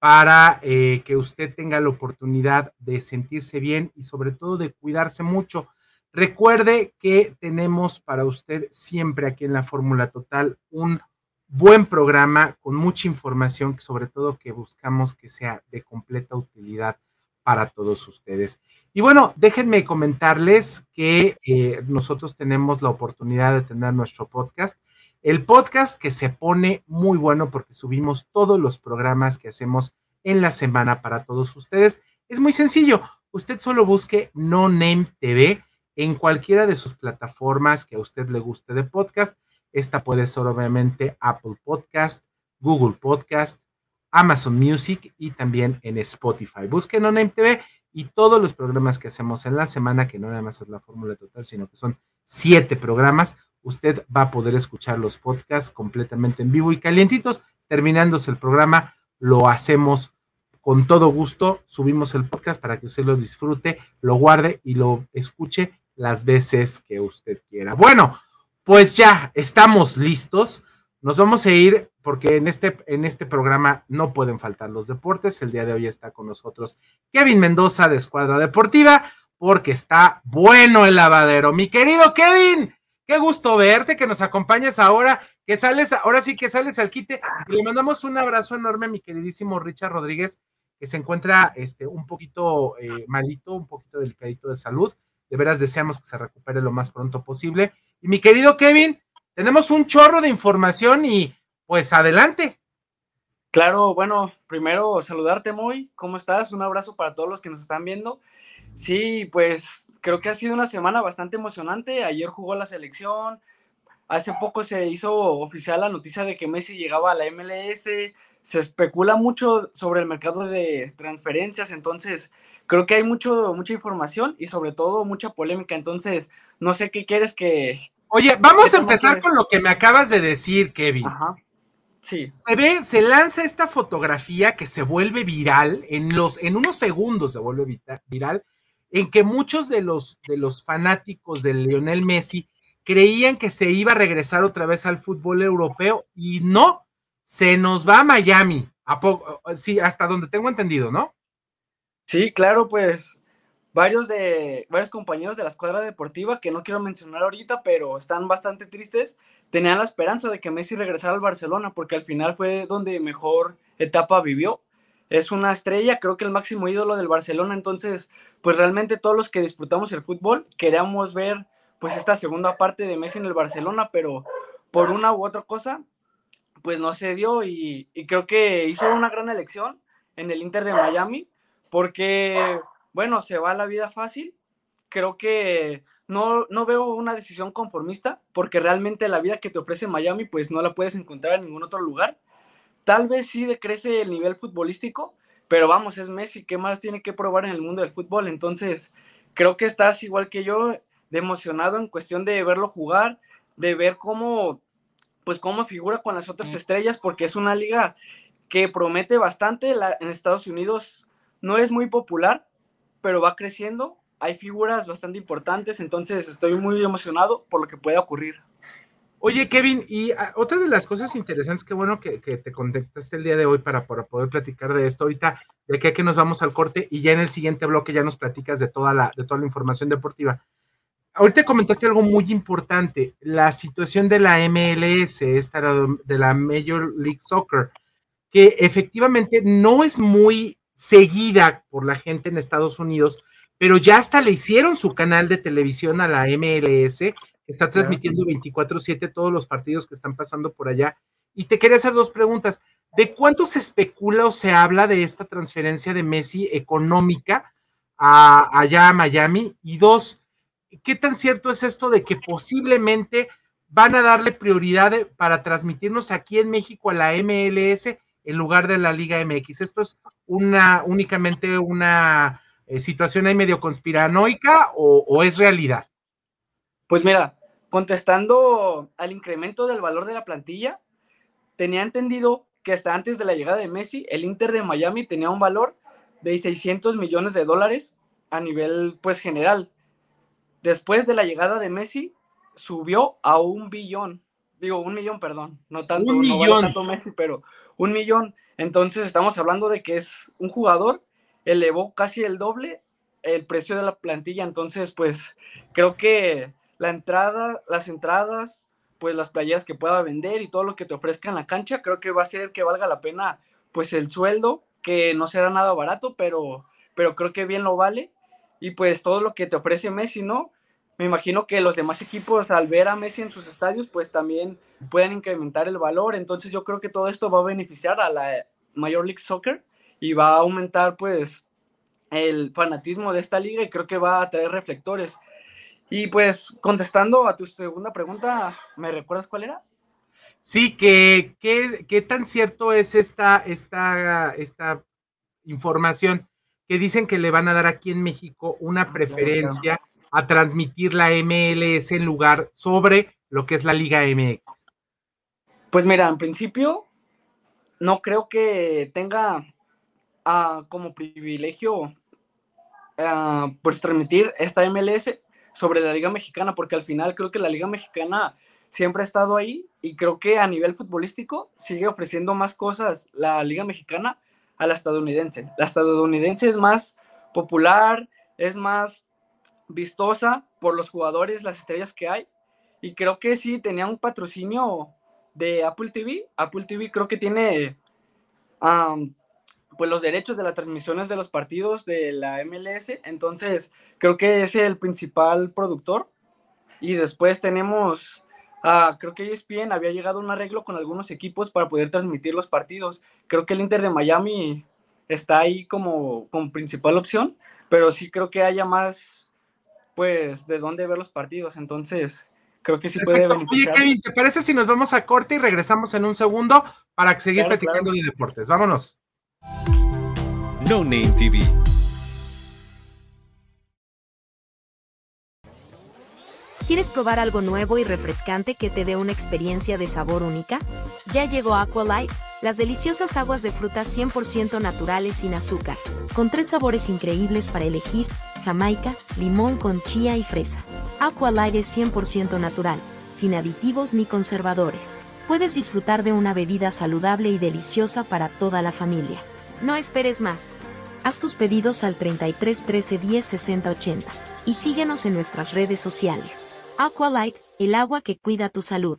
S1: para eh, que usted tenga la oportunidad de sentirse bien y sobre todo de cuidarse mucho. Recuerde que tenemos para usted siempre aquí en la Fórmula Total un buen programa con mucha información, sobre todo que buscamos que sea de completa utilidad para todos ustedes. Y bueno, déjenme comentarles que eh, nosotros tenemos la oportunidad de tener nuestro podcast el podcast que se pone muy bueno porque subimos todos los programas que hacemos en la semana para todos ustedes. Es muy sencillo. Usted solo busque No Name TV en cualquiera de sus plataformas que a usted le guste de podcast. Esta puede ser obviamente Apple Podcast, Google Podcast, Amazon Music y también en Spotify. Busque No Name TV y todos los programas que hacemos en la semana, que no nada más es la fórmula total, sino que son siete programas, usted va a poder escuchar los podcasts completamente en vivo y calientitos. Terminándose el programa, lo hacemos con todo gusto. Subimos el podcast para que usted lo disfrute, lo guarde y lo escuche las veces que usted quiera. Bueno, pues ya estamos listos. Nos vamos a ir porque en este, en este programa no pueden faltar los deportes. El día de hoy está con nosotros Kevin Mendoza de Escuadra Deportiva porque está bueno el lavadero. Mi querido Kevin, Qué gusto verte, que nos acompañes ahora, que sales, ahora sí que sales al quite. Le mandamos un abrazo enorme a mi queridísimo Richard Rodríguez, que se encuentra este, un poquito eh, malito, un poquito delicadito de salud. De veras deseamos que se recupere lo más pronto posible. Y mi querido Kevin, tenemos un chorro de información y pues adelante.
S11: Claro, bueno, primero saludarte, Moy. ¿Cómo estás? Un abrazo para todos los que nos están viendo. Sí, pues creo que ha sido una semana bastante emocionante. Ayer jugó la selección. Hace poco se hizo oficial la noticia de que Messi llegaba a la MLS. Se especula mucho sobre el mercado de transferencias, entonces creo que hay mucho, mucha información y sobre todo mucha polémica. Entonces, no sé qué quieres que.
S1: Oye, vamos a empezar con lo que me acabas de decir, Kevin. Ajá.
S11: Sí.
S1: Se ve, se lanza esta fotografía que se vuelve viral, en, los, en unos segundos se vuelve viral, en que muchos de los, de los fanáticos de Lionel Messi creían que se iba a regresar otra vez al fútbol europeo y no, se nos va a Miami, a poco, sí, hasta donde tengo entendido, ¿no?
S11: Sí, claro, pues varios de varios compañeros de la escuadra deportiva que no quiero mencionar ahorita, pero están bastante tristes, tenían la esperanza de que Messi regresara al Barcelona porque al final fue donde mejor etapa vivió. Es una estrella, creo que el máximo ídolo del Barcelona, entonces, pues realmente todos los que disfrutamos el fútbol queríamos ver pues esta segunda parte de Messi en el Barcelona, pero por una u otra cosa, pues no se dio. Y, creo que hizo una gran elección en el Inter de Miami, porque, bueno, se va la vida fácil, creo que no, no veo una decisión conformista, porque realmente la vida que te ofrece Miami, pues no la puedes encontrar en ningún otro lugar Tal vez sí decrece el nivel futbolístico, pero vamos, es Messi, ¿qué más tiene que probar en el mundo del fútbol? Entonces, creo que estás igual que yo, de emocionado en cuestión de verlo jugar, de ver cómo, pues cómo figura con las otras estrellas, porque es una liga que promete bastante. en Estados Unidos no es muy popular, pero va creciendo. Hay figuras bastante importantes, entonces estoy muy emocionado por lo que pueda ocurrir.
S1: Oye, Kevin, y ah, otra de las cosas interesantes, qué bueno que, te contactaste el día de hoy para, poder platicar de esto ahorita, de aquí que nos vamos al corte y ya en el siguiente bloque ya nos platicas de toda la, de toda la información deportiva. Ahorita comentaste algo muy importante, la situación de la MLS, esta de la Major League Soccer, que efectivamente no es muy seguida por la gente en Estados Unidos, pero ya hasta le hicieron su canal de televisión a la MLS está transmitiendo 24/7 todos los partidos que están pasando por allá. Y te quería hacer dos preguntas. ¿De cuánto se especula o se habla de esta transferencia de Messi económica a, allá a Miami? Y dos, ¿qué tan cierto es esto de que posiblemente van a darle prioridad para transmitirnos aquí en México a la MLS en lugar de la Liga MX? Esto es una únicamente una eh, situación ahí medio conspiranoica o, o es realidad.
S11: Pues mira, contestando al incremento del valor de la plantilla, tenía entendido que hasta antes de la llegada de Messi, el Inter de Miami tenía un valor de 600 millones de dólares a nivel pues general. Después de la llegada de Messi, subió a un billón. Digo, un millón, perdón. No tanto,
S1: Un
S11: no vale
S1: millón.
S11: tanto Messi, pero un millón. Entonces estamos hablando de que es un jugador, elevó casi el doble el precio de la plantilla. Entonces, pues creo que la entrada, las entradas, pues las playas que pueda vender y todo lo que te ofrezca en la cancha, creo que va a ser que valga la pena pues el sueldo, que no será nada barato, pero, pero creo que bien lo vale. Y pues todo lo que te ofrece Messi, ¿no? Me imagino que los demás equipos al ver a Messi en sus estadios, pues también pueden incrementar el valor. Entonces yo creo que todo esto va a beneficiar a la Major League Soccer y va a aumentar pues el fanatismo de esta liga y creo que va a traer reflectores. Y pues contestando a tu segunda pregunta, ¿me recuerdas cuál era?
S1: Sí, que, ¿qué tan cierto es esta, esta, esta información que dicen que le van a dar aquí en México una preferencia a transmitir la MLS en lugar sobre lo que es la Liga MX?
S11: Pues mira, en principio no creo que tenga ah, como privilegio ah, pues transmitir esta MLS sobre la Liga Mexicana, porque al final creo que la Liga Mexicana siempre ha estado ahí y creo que a nivel futbolístico sigue ofreciendo más cosas la Liga Mexicana a la estadounidense. La estadounidense es más popular, es más vistosa por los jugadores, las estrellas que hay. Y creo que sí tenía un patrocinio de Apple TV. Apple TV creo que tiene pues los derechos de las transmisiones de los partidos de la MLS. Entonces creo que es el principal productor. Y después tenemos, ah, creo que ESPN había llegado a un arreglo con algunos equipos para poder transmitir los partidos. Creo que el Inter de Miami está ahí como, como principal opción, pero sí creo que haya más, pues, de dónde ver los partidos. Entonces, creo que sí puede
S1: Perfecto. Oye,
S11: beneficiar.
S1: Kevin, ¿te parece si nos vamos a corte y regresamos en un segundo para seguir
S9: Claro,
S1: platicando de deportes? Vámonos.
S9: No Name TV.
S12: ¿Quieres probar algo nuevo y refrescante que te dé una experiencia de sabor única? Ya llegó Aqualife, las deliciosas aguas de frutas 100% naturales sin azúcar, con tres sabores increíbles para elegir, jamaica, limón con chía y fresa. Aqualife es 100% natural, sin aditivos ni conservadores. Puedes disfrutar de una bebida saludable y deliciosa para toda la familia. No esperes más. Haz tus pedidos al 33 13 10 60 80 y síguenos en nuestras redes sociales. Aqualight, el agua que cuida tu salud.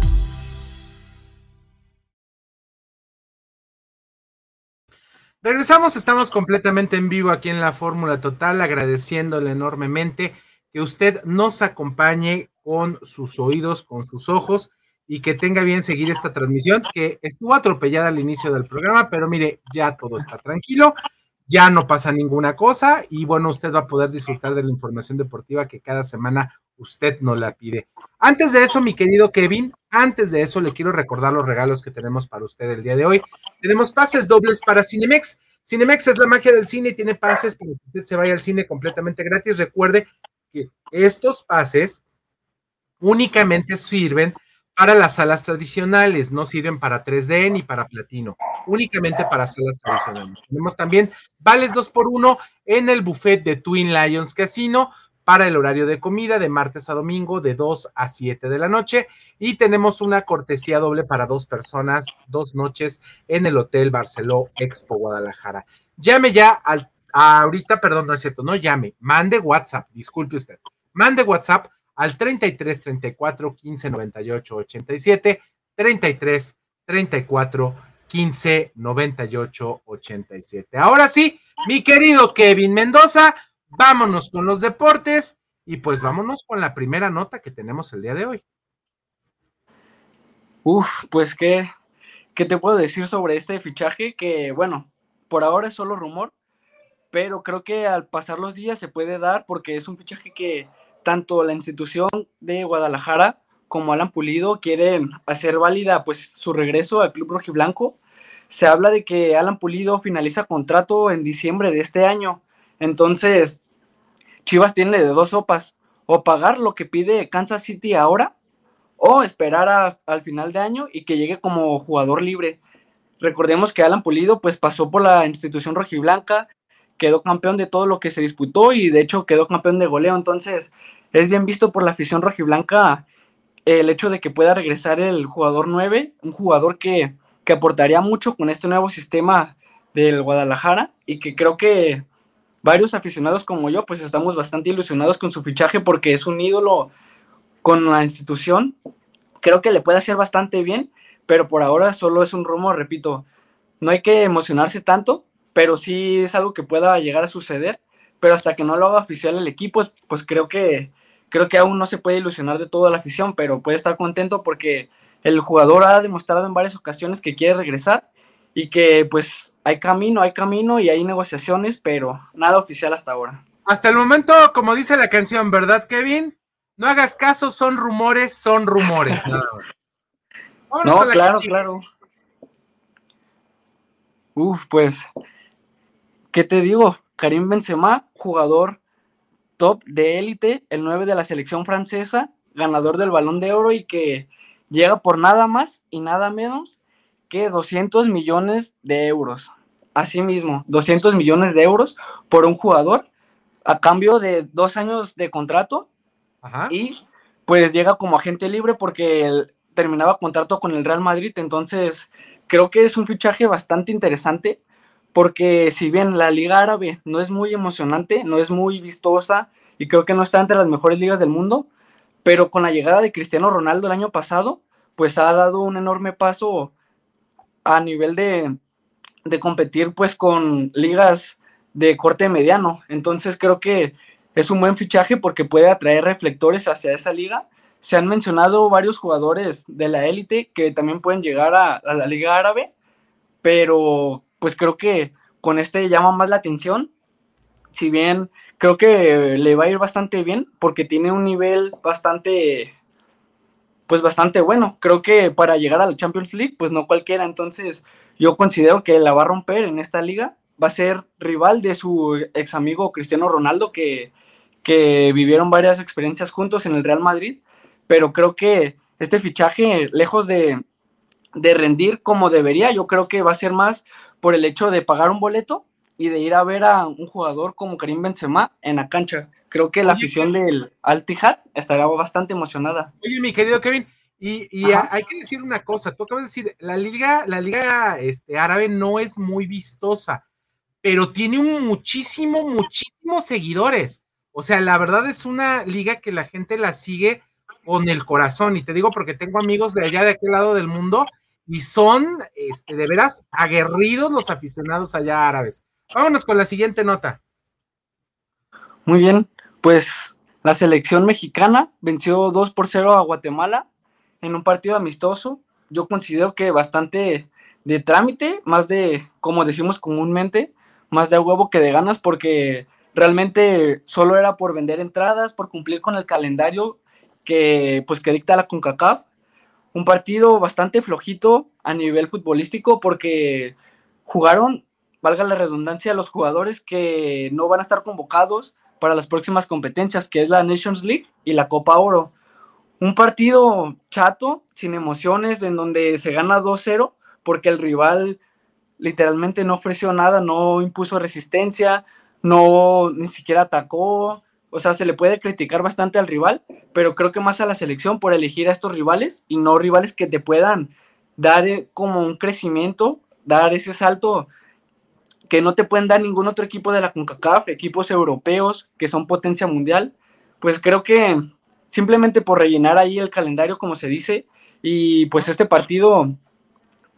S1: Regresamos, estamos completamente en vivo aquí en la Fórmula Total, agradeciéndole enormemente que usted nos acompañe con sus oídos, con sus ojos y que tenga bien seguir esta transmisión que estuvo atropellada al inicio del programa, pero mire, ya todo está tranquilo, ya no pasa ninguna cosa y bueno, usted va a poder disfrutar de la información deportiva que cada semana usted no la pide. Antes de eso, mi querido Kevin, antes de eso le quiero recordar los regalos que tenemos para usted el día de hoy. Tenemos pases dobles para Cinemex. Cinemex es la magia del cine y tiene pases para que usted se vaya al cine completamente gratis. Recuerde que estos pases únicamente sirven para las salas tradicionales, no sirven para 3D ni para platino, únicamente para salas tradicionales. Tenemos también vales 2 por 1 en el buffet de Twin Lions Casino para el horario de comida de martes a domingo de 2 a 7 de la noche y tenemos una cortesía doble para dos personas, dos noches en el Hotel Barceló Expo Guadalajara. Llame ya al ahorita, perdón, no es cierto, no llame, mande WhatsApp, disculpe usted, mande WhatsApp al 33 34 15 98 87, 33 34 15 98 87. Ahora sí, mi querido Kevin Mendoza, vámonos con los deportes y pues vámonos con la primera nota que tenemos el día de hoy.
S11: Uf, pues qué, qué te puedo decir sobre este fichaje que, bueno, por ahora es solo rumor, pero creo que al pasar los días se puede dar porque es un fichaje que tanto la institución de Guadalajara como Alan Pulido quieren hacer válida pues su regreso al club rojiblanco. Se habla de que Alan Pulido finaliza contrato en diciembre de este año. Entonces, Chivas tiene de dos sopas, o pagar lo que pide Kansas City ahora, o esperar al final de año y que llegue como jugador libre. Recordemos que Alan Pulido pues pasó por la institución rojiblanca, quedó campeón de todo lo que se disputó y de hecho quedó campeón de goleo. Entonces es bien visto por la afición rojiblanca el hecho de que pueda regresar el jugador 9, un jugador que, que aportaría mucho con este nuevo sistema del Guadalajara y que creo que varios aficionados como yo pues estamos bastante ilusionados con su fichaje porque es un ídolo con la institución. Creo que le puede hacer bastante bien, pero por ahora solo es un rumor, repito, no hay que emocionarse tanto pero sí es algo que pueda llegar a suceder, pero hasta que no lo haga oficial el equipo, pues creo que, creo que aún no se puede ilusionar de toda la afición, pero puede estar contento porque el jugador ha demostrado en varias ocasiones que quiere regresar y que pues hay camino, hay camino y hay negociaciones, pero nada oficial hasta ahora.
S1: Hasta el momento, como dice la canción, ¿verdad, Kevin? No hagas caso, son rumores, son rumores. [LAUGHS]
S11: no, claro, claro. Uf, pues ¿Qué te digo? Karim Benzema, jugador top de élite, el 9 de la selección francesa, ganador del balón de oro y que llega por nada más y nada menos que 200 millones de euros. Asimismo, 200 millones de euros por un jugador a cambio de dos años de contrato y pues llega como agente libre porque él terminaba contrato con el Real Madrid. Entonces, creo que es un fichaje bastante interesante porque si bien la liga árabe no es muy emocionante, no es muy vistosa y creo que no está entre las mejores ligas del mundo, pero con la llegada de Cristiano Ronaldo el año pasado, pues ha dado un enorme paso a nivel de, de competir pues con ligas de corte mediano. Entonces creo que es un buen fichaje porque puede atraer reflectores hacia esa liga. Se han mencionado varios jugadores de la élite que también pueden llegar a, a la liga árabe, pero pues creo que con este llama más la atención. Si bien creo que le va a ir bastante bien porque tiene un nivel bastante pues bastante bueno. Creo que para llegar a la Champions League, pues no cualquiera. Entonces, yo considero que la va a romper en esta liga. Va a ser rival de su ex amigo Cristiano Ronaldo, que, que vivieron varias experiencias juntos en el Real Madrid. Pero creo que este fichaje, lejos de, de rendir como debería, yo creo que va a ser más por el hecho de pagar un boleto y de ir a ver a un jugador como Karim Benzema en la cancha. Creo que la afición del Al Tihad estará bastante emocionada.
S1: Oye, mi querido Kevin, y, hay que decir una cosa, tú acabas de decir, la liga, la liga este, árabe no es muy vistosa, pero tiene un muchísimo, muchísimos seguidores. O sea, la verdad es una liga que la gente la sigue con el corazón. Y te digo porque tengo amigos de allá, de aquel lado del mundo, y son este, de veras aguerridos los aficionados allá árabes. Vámonos con la siguiente nota.
S11: Muy bien, pues la selección mexicana venció 2 por 0 a Guatemala en un partido amistoso. Yo considero que bastante de trámite, más de, como decimos comúnmente, más de huevo que de ganas, porque realmente solo era por vender entradas, por cumplir con el calendario que pues que dicta la CONCACAF. Un partido bastante flojito a nivel futbolístico porque jugaron, valga la redundancia, los jugadores que no van a estar convocados para las próximas competencias, que es la Nations League y la Copa Oro. Un partido chato, sin emociones, en donde se gana 2-0 porque el rival literalmente no ofreció nada, no impuso resistencia, no ni siquiera atacó, o sea, se le puede criticar bastante al rival, pero creo que más a la selección por elegir a estos rivales y no rivales que te puedan dar eh, como un crecimiento, dar ese salto que no te pueden dar ningún otro equipo de la CONCACAF, equipos europeos que son potencia mundial, pues creo que simplemente por rellenar ahí el calendario, como se dice, y pues este partido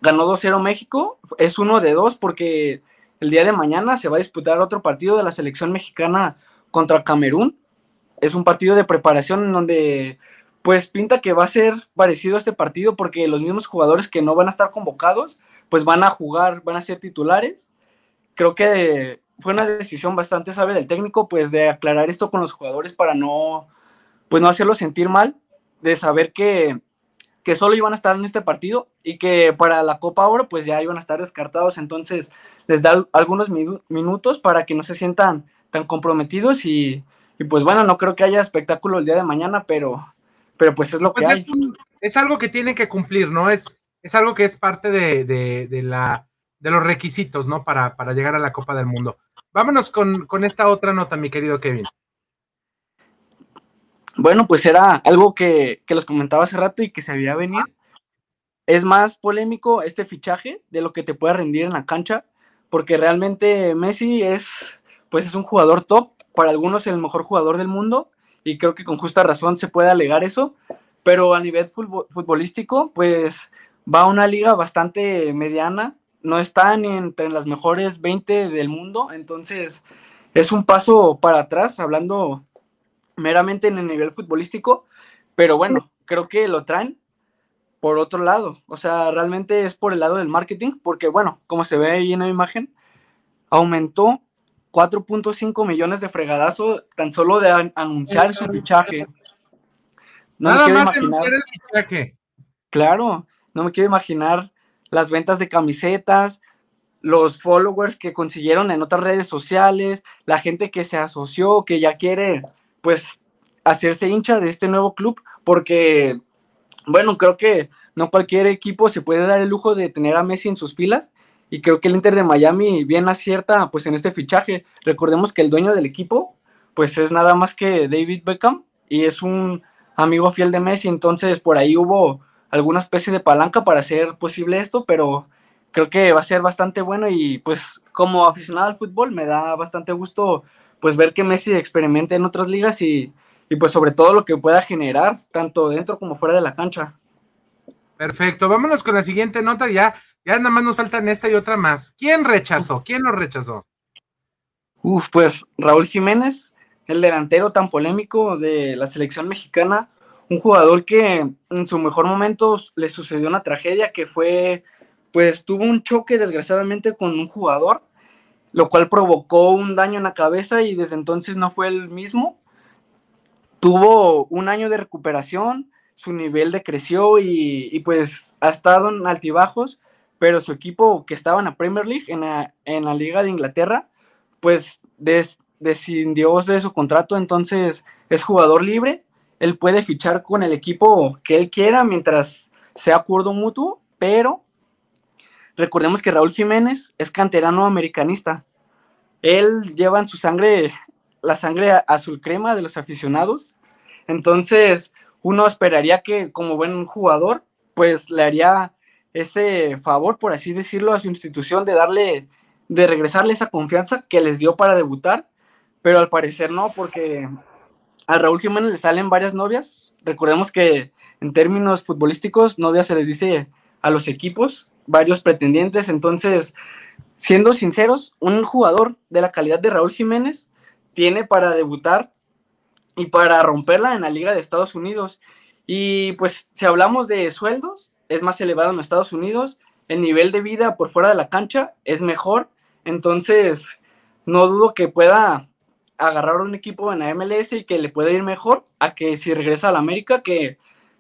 S11: ganó 2-0 México, es uno de dos porque el día de mañana se va a disputar otro partido de la selección mexicana contra Camerún. Es un partido de preparación en donde pues pinta que va a ser parecido a este partido porque los mismos jugadores que no van a estar convocados pues van a jugar, van a ser titulares. Creo que fue una decisión bastante sabe del técnico pues de aclarar esto con los jugadores para no pues no hacerlos sentir mal, de saber que que solo iban a estar en este partido y que para la Copa Oro pues ya iban a estar descartados, entonces les da algunos minutos para que no se sientan tan comprometidos y, pues bueno, no creo que haya espectáculo el día de mañana, pero, pero pues es lo que
S1: pues
S11: hay.
S1: Es, algo que tienen que cumplir, ¿no? Es, es algo que es parte de, la, de los requisitos, ¿no? Para, para llegar a la Copa del Mundo. Vámonos con, con esta otra nota, mi querido Kevin.
S11: Bueno, pues era algo que, que les comentaba hace rato y que se había venido. Es más polémico este fichaje de lo que te puede rendir en la cancha, porque realmente Messi es, pues es un jugador top, para algunos el mejor jugador del mundo, y creo que con justa razón se puede alegar eso, pero a nivel futbolístico, pues va a una liga bastante mediana, no está ni entre las mejores 20 del mundo, entonces es un paso para atrás, hablando meramente en el nivel futbolístico, pero bueno, creo que lo traen por otro lado, o sea, realmente es por el lado del marketing, porque bueno, como se ve ahí en la imagen, aumentó 4.5 millones de fregadazos tan solo de anunciar su fichaje.
S1: No Nada más anunciar el fichaje.
S11: Claro, no me quiero imaginar las ventas de camisetas, los followers que consiguieron en otras redes sociales, la gente que se asoció, que ya quiere pues hacerse hincha de este nuevo club porque, bueno, creo que no cualquier equipo se puede dar el lujo de tener a Messi en sus filas y creo que el Inter de Miami bien acierta pues en este fichaje. Recordemos que el dueño del equipo pues es nada más que David Beckham y es un amigo fiel de Messi, entonces por ahí hubo alguna especie de palanca para hacer posible esto, pero creo que va a ser bastante bueno y pues como aficionado al fútbol me da bastante gusto pues ver que Messi experimente en otras ligas y, pues sobre todo lo que pueda generar, tanto dentro como fuera de la cancha.
S1: Perfecto, vámonos con la siguiente nota, ya, ya nada más nos faltan esta y otra más. ¿Quién rechazó? ¿Quién lo rechazó?
S11: Uf, pues Raúl Jiménez, el delantero tan polémico de la selección mexicana, un jugador que en su mejor momento le sucedió una tragedia que fue, pues tuvo un choque desgraciadamente con un jugador lo cual provocó un daño en la cabeza y desde entonces no fue el mismo. Tuvo un año de recuperación, su nivel decreció y, pues ha estado en altibajos, pero su equipo que estaba en la Premier League, en la, en la Liga de Inglaterra, pues des, de su contrato, entonces es jugador libre, él puede fichar con el equipo que él quiera mientras sea acuerdo mutuo, pero Recordemos que Raúl Jiménez es canterano americanista. Él lleva en su sangre la sangre azul crema de los aficionados. Entonces, uno esperaría que como buen jugador, pues le haría ese favor, por así decirlo, a su institución de darle, de regresarle esa confianza que les dio para debutar, pero al parecer no, porque a Raúl Jiménez le salen varias novias. Recordemos que en términos futbolísticos, novia se les dice a los equipos, varios pretendientes. Entonces, siendo sinceros, un jugador de la calidad de Raúl Jiménez tiene para debutar y para romperla en la Liga de Estados Unidos. Y pues si hablamos de sueldos, es más elevado en Estados Unidos, el nivel de vida por fuera de la cancha es mejor, entonces no dudo que pueda agarrar un equipo en la MLS y que le pueda ir mejor a que si regresa al América, que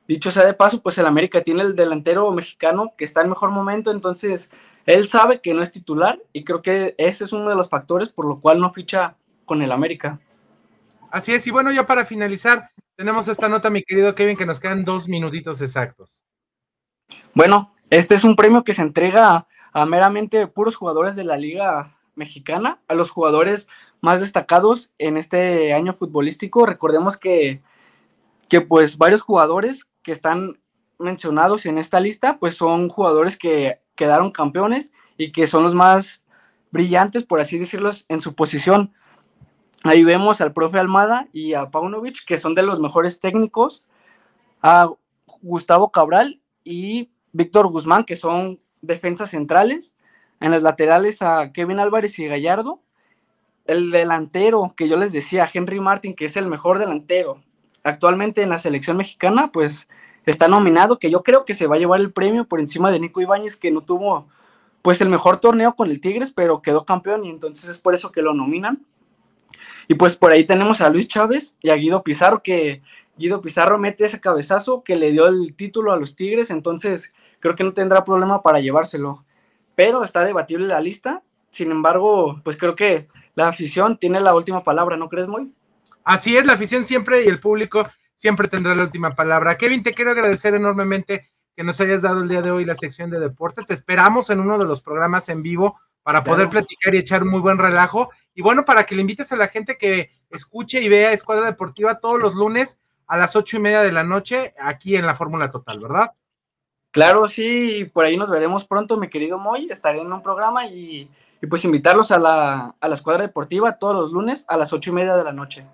S11: dicho sea de paso, pues el América tiene el delantero mexicano que está en mejor momento, entonces él sabe que no es titular y creo que ese es uno de los factores por lo cual no ficha con el América.
S1: Así es, y bueno, ya para finalizar, tenemos esta nota, mi querido Kevin, que nos quedan dos minutitos exactos.
S11: Bueno, este es un premio que se entrega a meramente puros jugadores de la Liga Mexicana, a los jugadores más destacados en este año futbolístico. Recordemos que, que pues varios jugadores que están mencionados en esta lista, pues son jugadores que quedaron campeones y que son los más brillantes, por así decirlo, en su posición. Ahí vemos al profe Almada y a Paunovic, que son de los mejores técnicos, a Gustavo Cabral y Víctor Guzmán, que son defensas centrales, en las laterales a Kevin Álvarez y Gallardo, el delantero que yo les decía, Henry Martin, que es el mejor delantero actualmente en la selección mexicana, pues está nominado, que yo creo que se va a llevar el premio por encima de Nico Ibáñez, que no tuvo pues el mejor torneo con el Tigres, pero quedó campeón y entonces es por eso que lo nominan. Y pues por ahí tenemos a Luis Chávez y a Guido Pizarro, que Guido Pizarro mete ese cabezazo que le dio el título a los Tigres, entonces creo que no tendrá problema para llevárselo. Pero está debatible la lista, sin embargo, pues creo que la afición tiene la última palabra, ¿no crees, Moy?
S1: Así es, la afición siempre y el público siempre tendrá la última palabra. Kevin, te quiero agradecer enormemente que nos hayas dado el día de hoy la sección de deportes. Te esperamos en uno de los programas en vivo para poder platicar y echar muy buen relajo. Y bueno, para que le invites a la gente que escuche y vea Escuadra Deportiva todos los lunes a las ocho y media de la noche aquí en la Fórmula Total, ¿verdad?
S11: Claro, sí, por ahí nos veremos pronto, mi querido Moy. Estaré en un programa y, y pues invitarlos a la, a la Escuadra Deportiva todos los lunes a las ocho y media de la noche.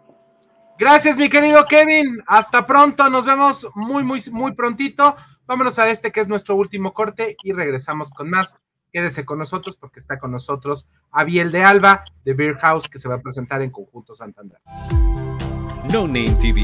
S1: Gracias, mi querido Kevin. Hasta pronto. Nos vemos muy, muy, muy prontito. Vámonos a este que es nuestro último corte y regresamos con más. Quédese con nosotros porque está con nosotros Abiel de Alba de Beer House que se va a presentar en Conjunto Santander.
S9: No Name TV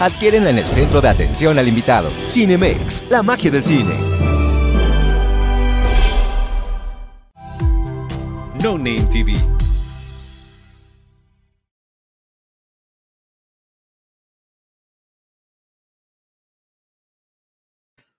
S4: Adquiérenla en el centro de atención al invitado. Cinemex, la magia del cine.
S9: No Name TV.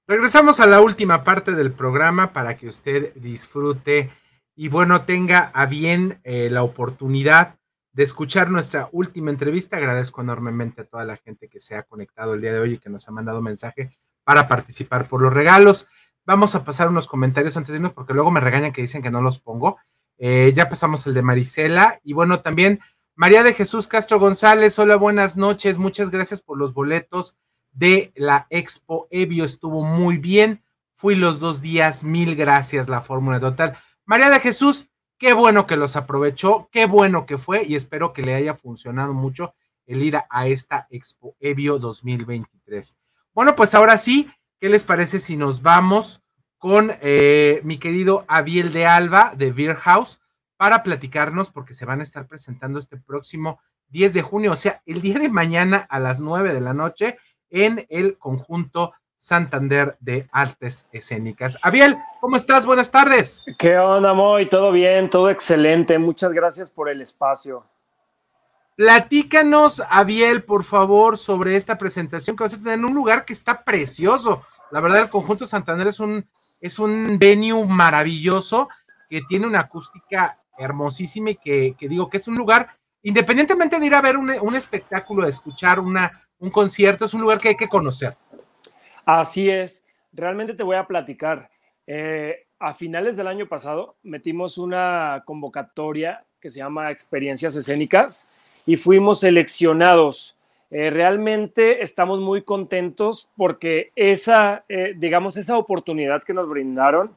S1: Regresamos a la última parte del programa para que usted disfrute y bueno, tenga a bien eh, la oportunidad de escuchar nuestra última entrevista. Agradezco enormemente a toda la gente que se ha conectado el día de hoy y que nos ha mandado mensaje para participar por los regalos. Vamos a pasar unos comentarios antes de irnos porque luego me regañan que dicen que no los pongo. Eh, ya pasamos el de Marisela y bueno, también María de Jesús Castro González. Hola, buenas noches. Muchas gracias por los boletos de la Expo Evio estuvo muy bien. Fui los dos días, mil gracias, la Fórmula Total. María de Jesús, qué bueno que los aprovechó, qué bueno que fue y espero que le haya funcionado mucho el ir a esta Expo Evio 2023. Bueno, pues ahora sí, ¿qué les parece si nos vamos con eh, mi querido Abiel de Alba de Beer House para platicarnos porque se van a estar presentando este próximo 10 de junio, o sea, el día de mañana a las 9 de la noche en el conjunto Santander de Artes Escénicas. Abiel, ¿cómo estás? Buenas tardes.
S13: ¿Qué onda, Moy? ¿Todo bien? Todo excelente. Muchas gracias por el espacio.
S1: Platícanos, Abiel, por favor, sobre esta presentación que vas a tener en un lugar que está precioso. La verdad, el conjunto Santander es un, es un venue maravilloso que tiene una acústica hermosísima y que, digo que es un lugar, independientemente de ir a ver un, un espectáculo, de escuchar una, un concierto, es un lugar que hay que conocer.
S13: Así es, realmente te voy a platicar. Eh, a finales del año pasado metimos una convocatoria que se llama Experiencias Escénicas y fuimos seleccionados. Eh, realmente estamos muy contentos porque esa, eh, digamos, esa oportunidad que nos brindaron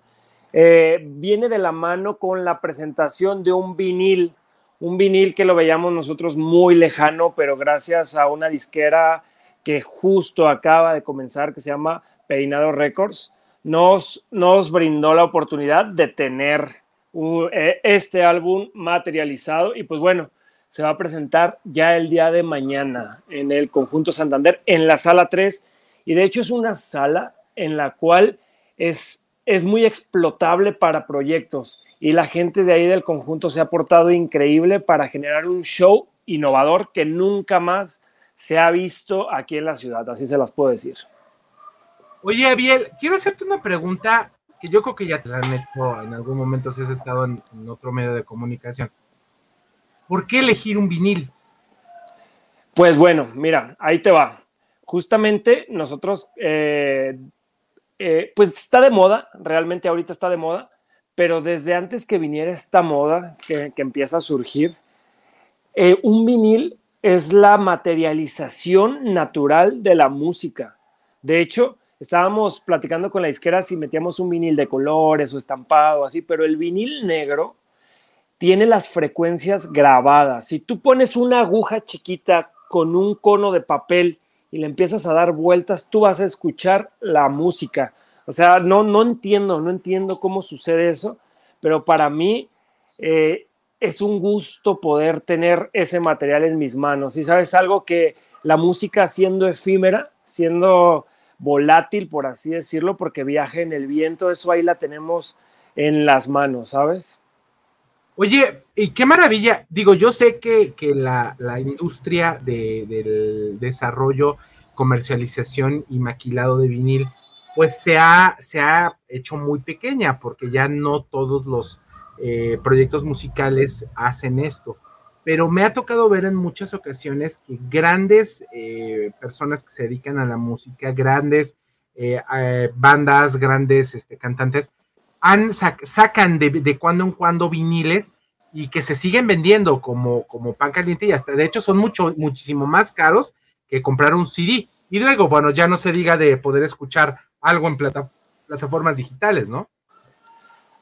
S13: viene de la mano con la presentación de un vinil, un vinil que lo veíamos nosotros muy lejano, pero gracias a una disquera que justo acaba de comenzar, que se llama Peinado Records, nos, nos brindó la oportunidad de tener e, este álbum materializado y pues bueno, se va a presentar ya el día de mañana en el Conjunto Santander, en la sala 3, y de hecho es una sala en la cual es, es muy explotable para proyectos y la gente de ahí del conjunto se ha portado increíble para generar un show innovador que nunca más se ha visto aquí en la ciudad, así se las puedo decir.
S1: Oye, Abiel, quiero hacerte una pregunta que yo creo que ya te la han hecho en algún momento si has estado en, otro medio de comunicación. ¿Por qué elegir un vinil?
S13: Pues bueno, mira, ahí te va. Justamente nosotros, eh, eh, pues está de moda, realmente ahorita está de moda, pero desde antes que viniera esta moda que, empieza a surgir, eh, un vinil es la materialización natural de la música. De hecho, estábamos platicando con la disquera si metíamos un vinil de colores o estampado, así, pero el vinil negro tiene las frecuencias grabadas. Si tú pones una aguja chiquita con un cono de papel y le empiezas a dar vueltas, tú vas a escuchar la música. O sea, no, no entiendo, no entiendo cómo sucede eso, pero para mí eh, es un gusto poder tener ese material en mis manos. Y sabes, algo que la música siendo efímera, siendo volátil, por así decirlo, porque viaja en el viento, eso ahí la tenemos en las manos, ¿sabes?
S1: Oye, y qué maravilla. Digo, yo sé que, la, industria del desarrollo, comercialización y maquilado de vinil, pues se ha, se ha hecho muy pequeña, porque ya no todos los eh, proyectos musicales hacen esto. Pero me ha tocado ver en muchas ocasiones que grandes eh, personas que se dedican a la música, grandes eh, bandas, grandes este, cantantes, sacan de, cuando en cuando viniles y que se siguen vendiendo como, como pan caliente y hasta de hecho son mucho, muchísimo más caros que comprar un CD. Y luego, bueno, ya no se diga de poder escuchar algo en plataformas digitales, ¿no?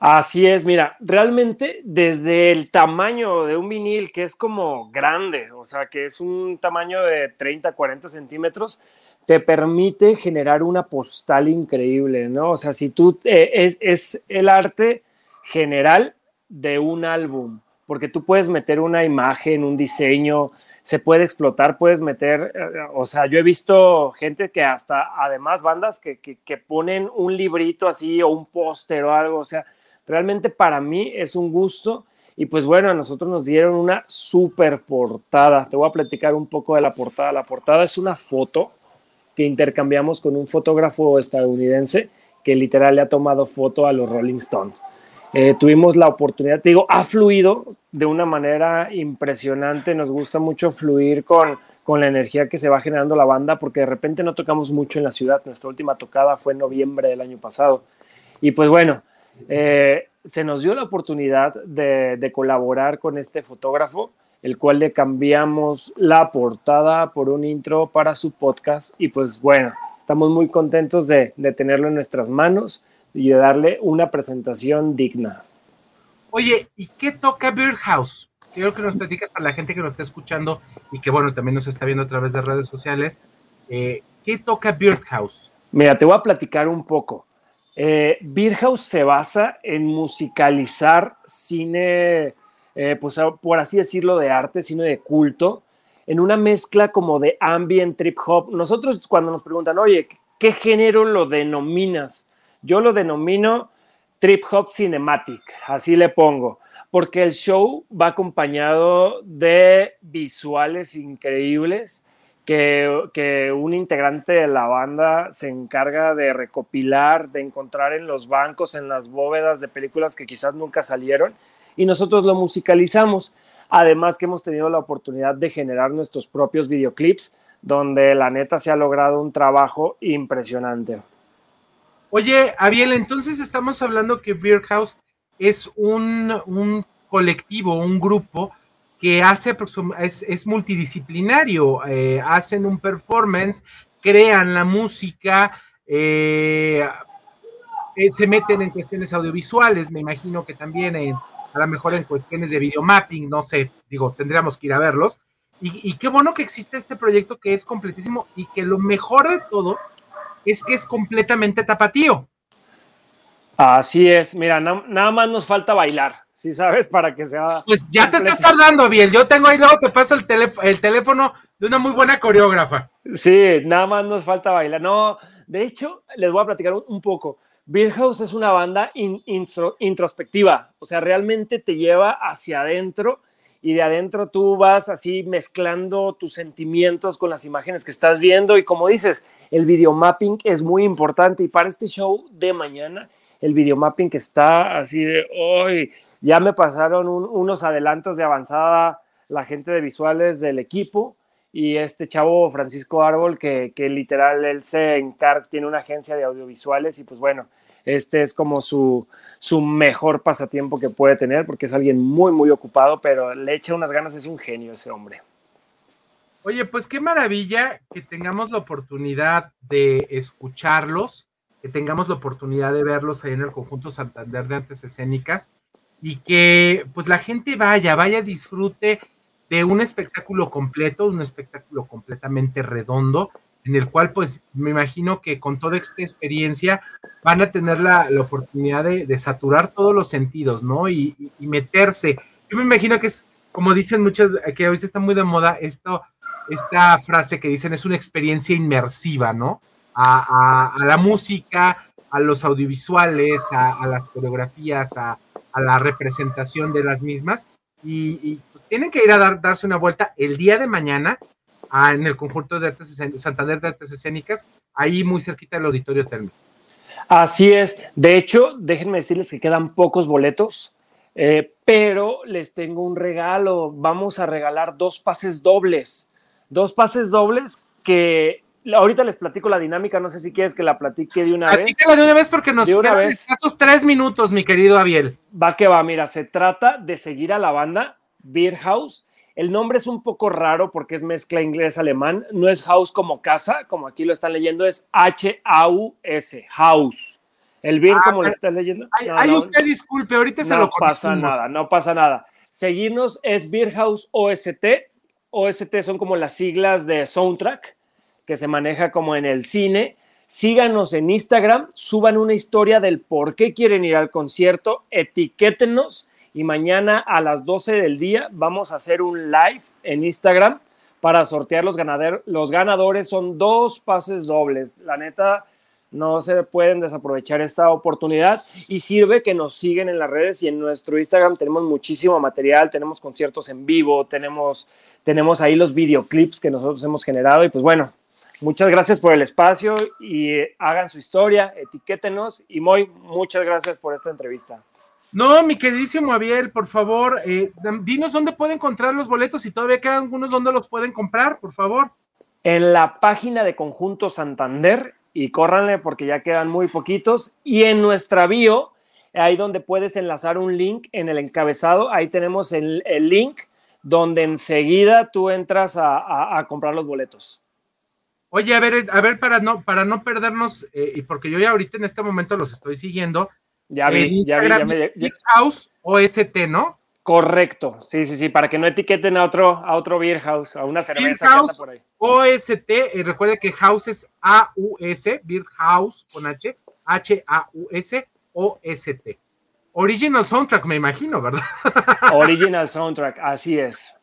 S13: Así es, mira, realmente desde el tamaño de un vinil que es como grande, o sea, que es un tamaño de 30, 40 centímetros, te permite generar una postal increíble, ¿no? O sea, si tú eh, es, es el arte general de un álbum, porque tú puedes meter una imagen, un diseño, se puede explotar, puedes meter, eh, o sea, yo he visto gente que hasta, además, bandas que, que, que ponen un librito así o un póster o algo, o sea, Realmente para mí es un gusto y pues bueno, a nosotros nos dieron una super portada. Te voy a platicar un poco de la portada. La portada es una foto que intercambiamos con un fotógrafo estadounidense que literal le ha tomado foto a los Rolling Stones. Eh, tuvimos la oportunidad, te digo, ha fluido de una manera impresionante. Nos gusta mucho fluir con, con la energía que se va generando la banda, porque de repente no tocamos mucho en la ciudad. Nuestra última tocada fue en noviembre del año pasado. Y pues bueno, eh, se nos dio la oportunidad de, colaborar con este fotógrafo el cual le cambiamos la portada por un intro para su podcast. Y pues bueno, estamos muy contentos de, de tenerlo en nuestras manos y de darle una presentación digna.
S1: Oye, ¿y qué toca Beer House? Quiero que nos platicas para la gente que nos está escuchando y que, bueno, también nos está viendo a través de redes sociales. Eh, ¿Qué toca Beer House?
S13: Mira, te voy a platicar un poco. Eh, se basa en musicalizar cine, eh, pues por así decirlo, de arte, cine de culto, en una mezcla como de ambient trip hop. Nosotros cuando nos preguntan, oye, ¿qué género lo denominas? Yo lo denomino trip hop cinematic, así le pongo, porque el show va acompañado de visuales increíbles que, un integrante de la banda se encarga de recopilar, de encontrar en los bancos, en las bóvedas de películas que quizás nunca salieron, y nosotros lo musicalizamos. Además que hemos tenido la oportunidad de generar nuestros propios videoclips, donde la neta se ha logrado un trabajo impresionante.
S1: Oye, Abiel, entonces estamos hablando que Beer House es un, un colectivo, un grupo que hace, es, multidisciplinario, eh, hacen un performance, crean la música, eh, eh, se meten en cuestiones audiovisuales, me imagino que también en, a lo mejor en cuestiones de videomapping, no sé, digo, tendríamos que ir a verlos. Y, qué bueno que existe este proyecto que es completísimo y que lo mejor de todo es que es completamente tapatío.
S13: Así es, mira, nada más nos falta bailar, ¿sí sabes? Para que sea.
S1: Pues ya te estás tardando, Biel. Yo tengo ahí luego te paso el, el teléfono de una muy buena coreógrafa.
S13: Sí, nada más nos falta bailar. No, de hecho, les voy a platicar un, poco. Beer House es una banda introspectiva, o sea, realmente te lleva hacia adentro y de adentro tú vas así mezclando tus sentimientos con las imágenes que estás viendo y como dices, el videomapping es muy importante y para este show de mañana, el videomapping que está así de hoy, ya me pasaron unos adelantos de avanzada la gente de visuales del equipo y este chavo Francisco Árbol que, que literal él se encarga, tiene una agencia de audiovisuales y pues bueno, este es como su, su mejor pasatiempo que puede tener porque es alguien muy, muy ocupado, pero le echa unas ganas, es un genio ese hombre.
S1: Oye, pues qué maravilla que tengamos la oportunidad de escucharlos, que tengamos la oportunidad de verlos ahí en el conjunto Santander de Artes Escénicas y que pues la gente vaya, vaya, disfrute de un espectáculo completo, un espectáculo completamente redondo, en el cual pues me imagino que con toda esta experiencia van a tener la, oportunidad de, saturar todos los sentidos, ¿no? Y, meterse. Yo me imagino que es, como dicen muchas, que ahorita está muy de moda esto, esta frase que dicen es una experiencia inmersiva, ¿no? A, la música, a los audiovisuales, a, las coreografías, a, la representación de las mismas. Y, pues tienen que ir a dar, darse una vuelta el día de mañana en el conjunto de artes Santander de Artes Escénicas, ahí muy cerquita del Auditorio Termi.
S13: Así es. De hecho, déjenme decirles que quedan pocos boletos, eh, pero les tengo un regalo. Vamos a regalar dos pases dobles. Dos pases dobles que ahorita les platico la dinámica. No sé si quieres que la platique de una vez.
S1: Platícala de una vez porque nos quedan escasos tres minutos, mi querido Abiel.
S13: Va que va. Mira, se trata de seguir a la banda Beer House el nombre es un poco raro porque es mezcla inglés-alemán. No es house como casa, como aquí lo están leyendo, es H-A-U-S, house. El beer, ah, como lo están leyendo.
S1: Ay, usted disculpe, ahorita se lo
S13: No pasa nada, no pasa nada. Seguirnos es Beer House OST. OST son como las siglas de soundtrack que se maneja como en el cine. Síganos en Instagram, suban una historia del por qué quieren ir al concierto, etiquétenos y mañana a las 12 del día vamos a hacer un live en Instagram para sortear los, ganadores. Los ganadores son dos pases dobles. La neta, no se pueden desaprovechar esta oportunidad y sirve que nos siguen en las redes y en nuestro Instagram tenemos muchísimo material, tenemos conciertos en vivo, tenemos, tenemos ahí los videoclips que nosotros hemos generado y pues bueno, muchas gracias por el espacio y hagan su historia, etiquétenos y muy muchas gracias por esta entrevista.
S1: No, mi queridísimo Abiel, por favor, eh, dinos dónde pueden encontrar los boletos y todavía quedan algunos dónde los pueden comprar, por favor.
S13: En la página de Conjunto Santander, y córranle porque ya quedan muy poquitos, y en nuestra bio, ahí donde puedes enlazar un link en el encabezado, ahí tenemos el, el link donde enseguida tú entras a, a, comprar los boletos.
S1: Oye, a ver, a ver, para no, para no perdernos, eh, y porque yo ya ahorita en este momento los estoy siguiendo.
S13: Ya vi, ya vi, ya me,
S1: House OST, ¿no?
S13: Correcto, sí, sí, sí, para que no etiqueten a otro, a otro beer house, a una cerveza
S1: que anda por ahí. OST, y recuerde que house es A-U-S, beer house con H, H-A-U-S, O-S-T. Original soundtrack, me imagino, ¿verdad? [LAUGHS]
S13: Original soundtrack, así es.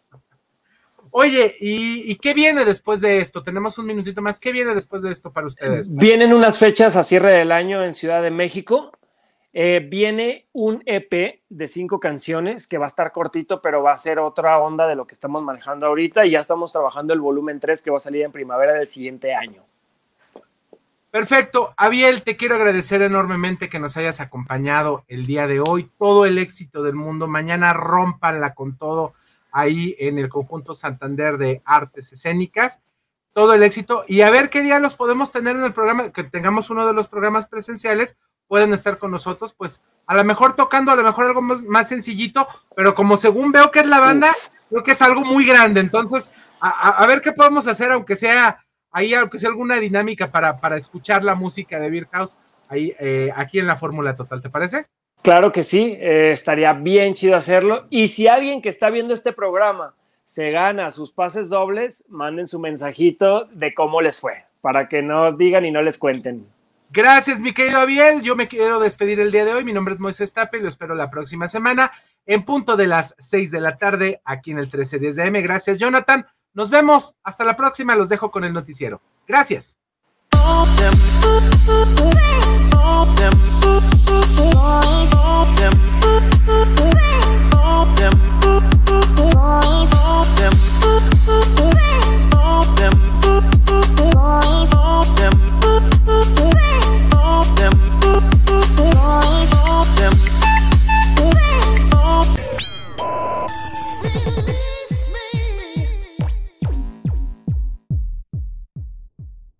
S1: Oye, ¿y, qué viene después de esto? Tenemos un minutito más. ¿Qué viene después de esto para ustedes?
S13: Vienen unas fechas a cierre del año en Ciudad de México. Eh, viene un EP de cinco canciones que va a estar cortito, pero va a ser otra onda de lo que estamos manejando ahorita y ya estamos trabajando el volumen 3 que va a salir en primavera del siguiente año.
S1: Perfecto. Abiel, te quiero agradecer enormemente que nos hayas acompañado el día de hoy. Todo el éxito del mundo. Mañana rompanla con todo ahí en el conjunto Santander de Artes Escénicas. Todo el éxito. Y a ver qué día los podemos tener en el programa, que tengamos uno de los programas presenciales, pueden estar con nosotros, pues a lo mejor tocando, a lo mejor algo más, sencillito, pero como según veo que es la banda, creo que es algo muy grande. Entonces, a ver qué podemos hacer, aunque sea ahí, aunque sea alguna dinámica para, para escuchar la música de Beer House, ahí, eh, aquí en la Fórmula Total, ¿te parece?
S13: Claro que sí, eh, estaría bien chido hacerlo. Y si alguien que está viendo este programa se gana sus pases dobles, manden su mensajito de cómo les fue, para que no digan y no les cuenten.
S1: Gracias, mi querido Abiel. Yo me quiero despedir el día de hoy. Mi nombre es Moisés Tape y lo espero la próxima semana en punto de las 6 de la tarde aquí en el 1310 de M. Gracias, Jonathan. Nos vemos. Hasta la próxima. Los dejo con el noticiero. Gracias. Oh,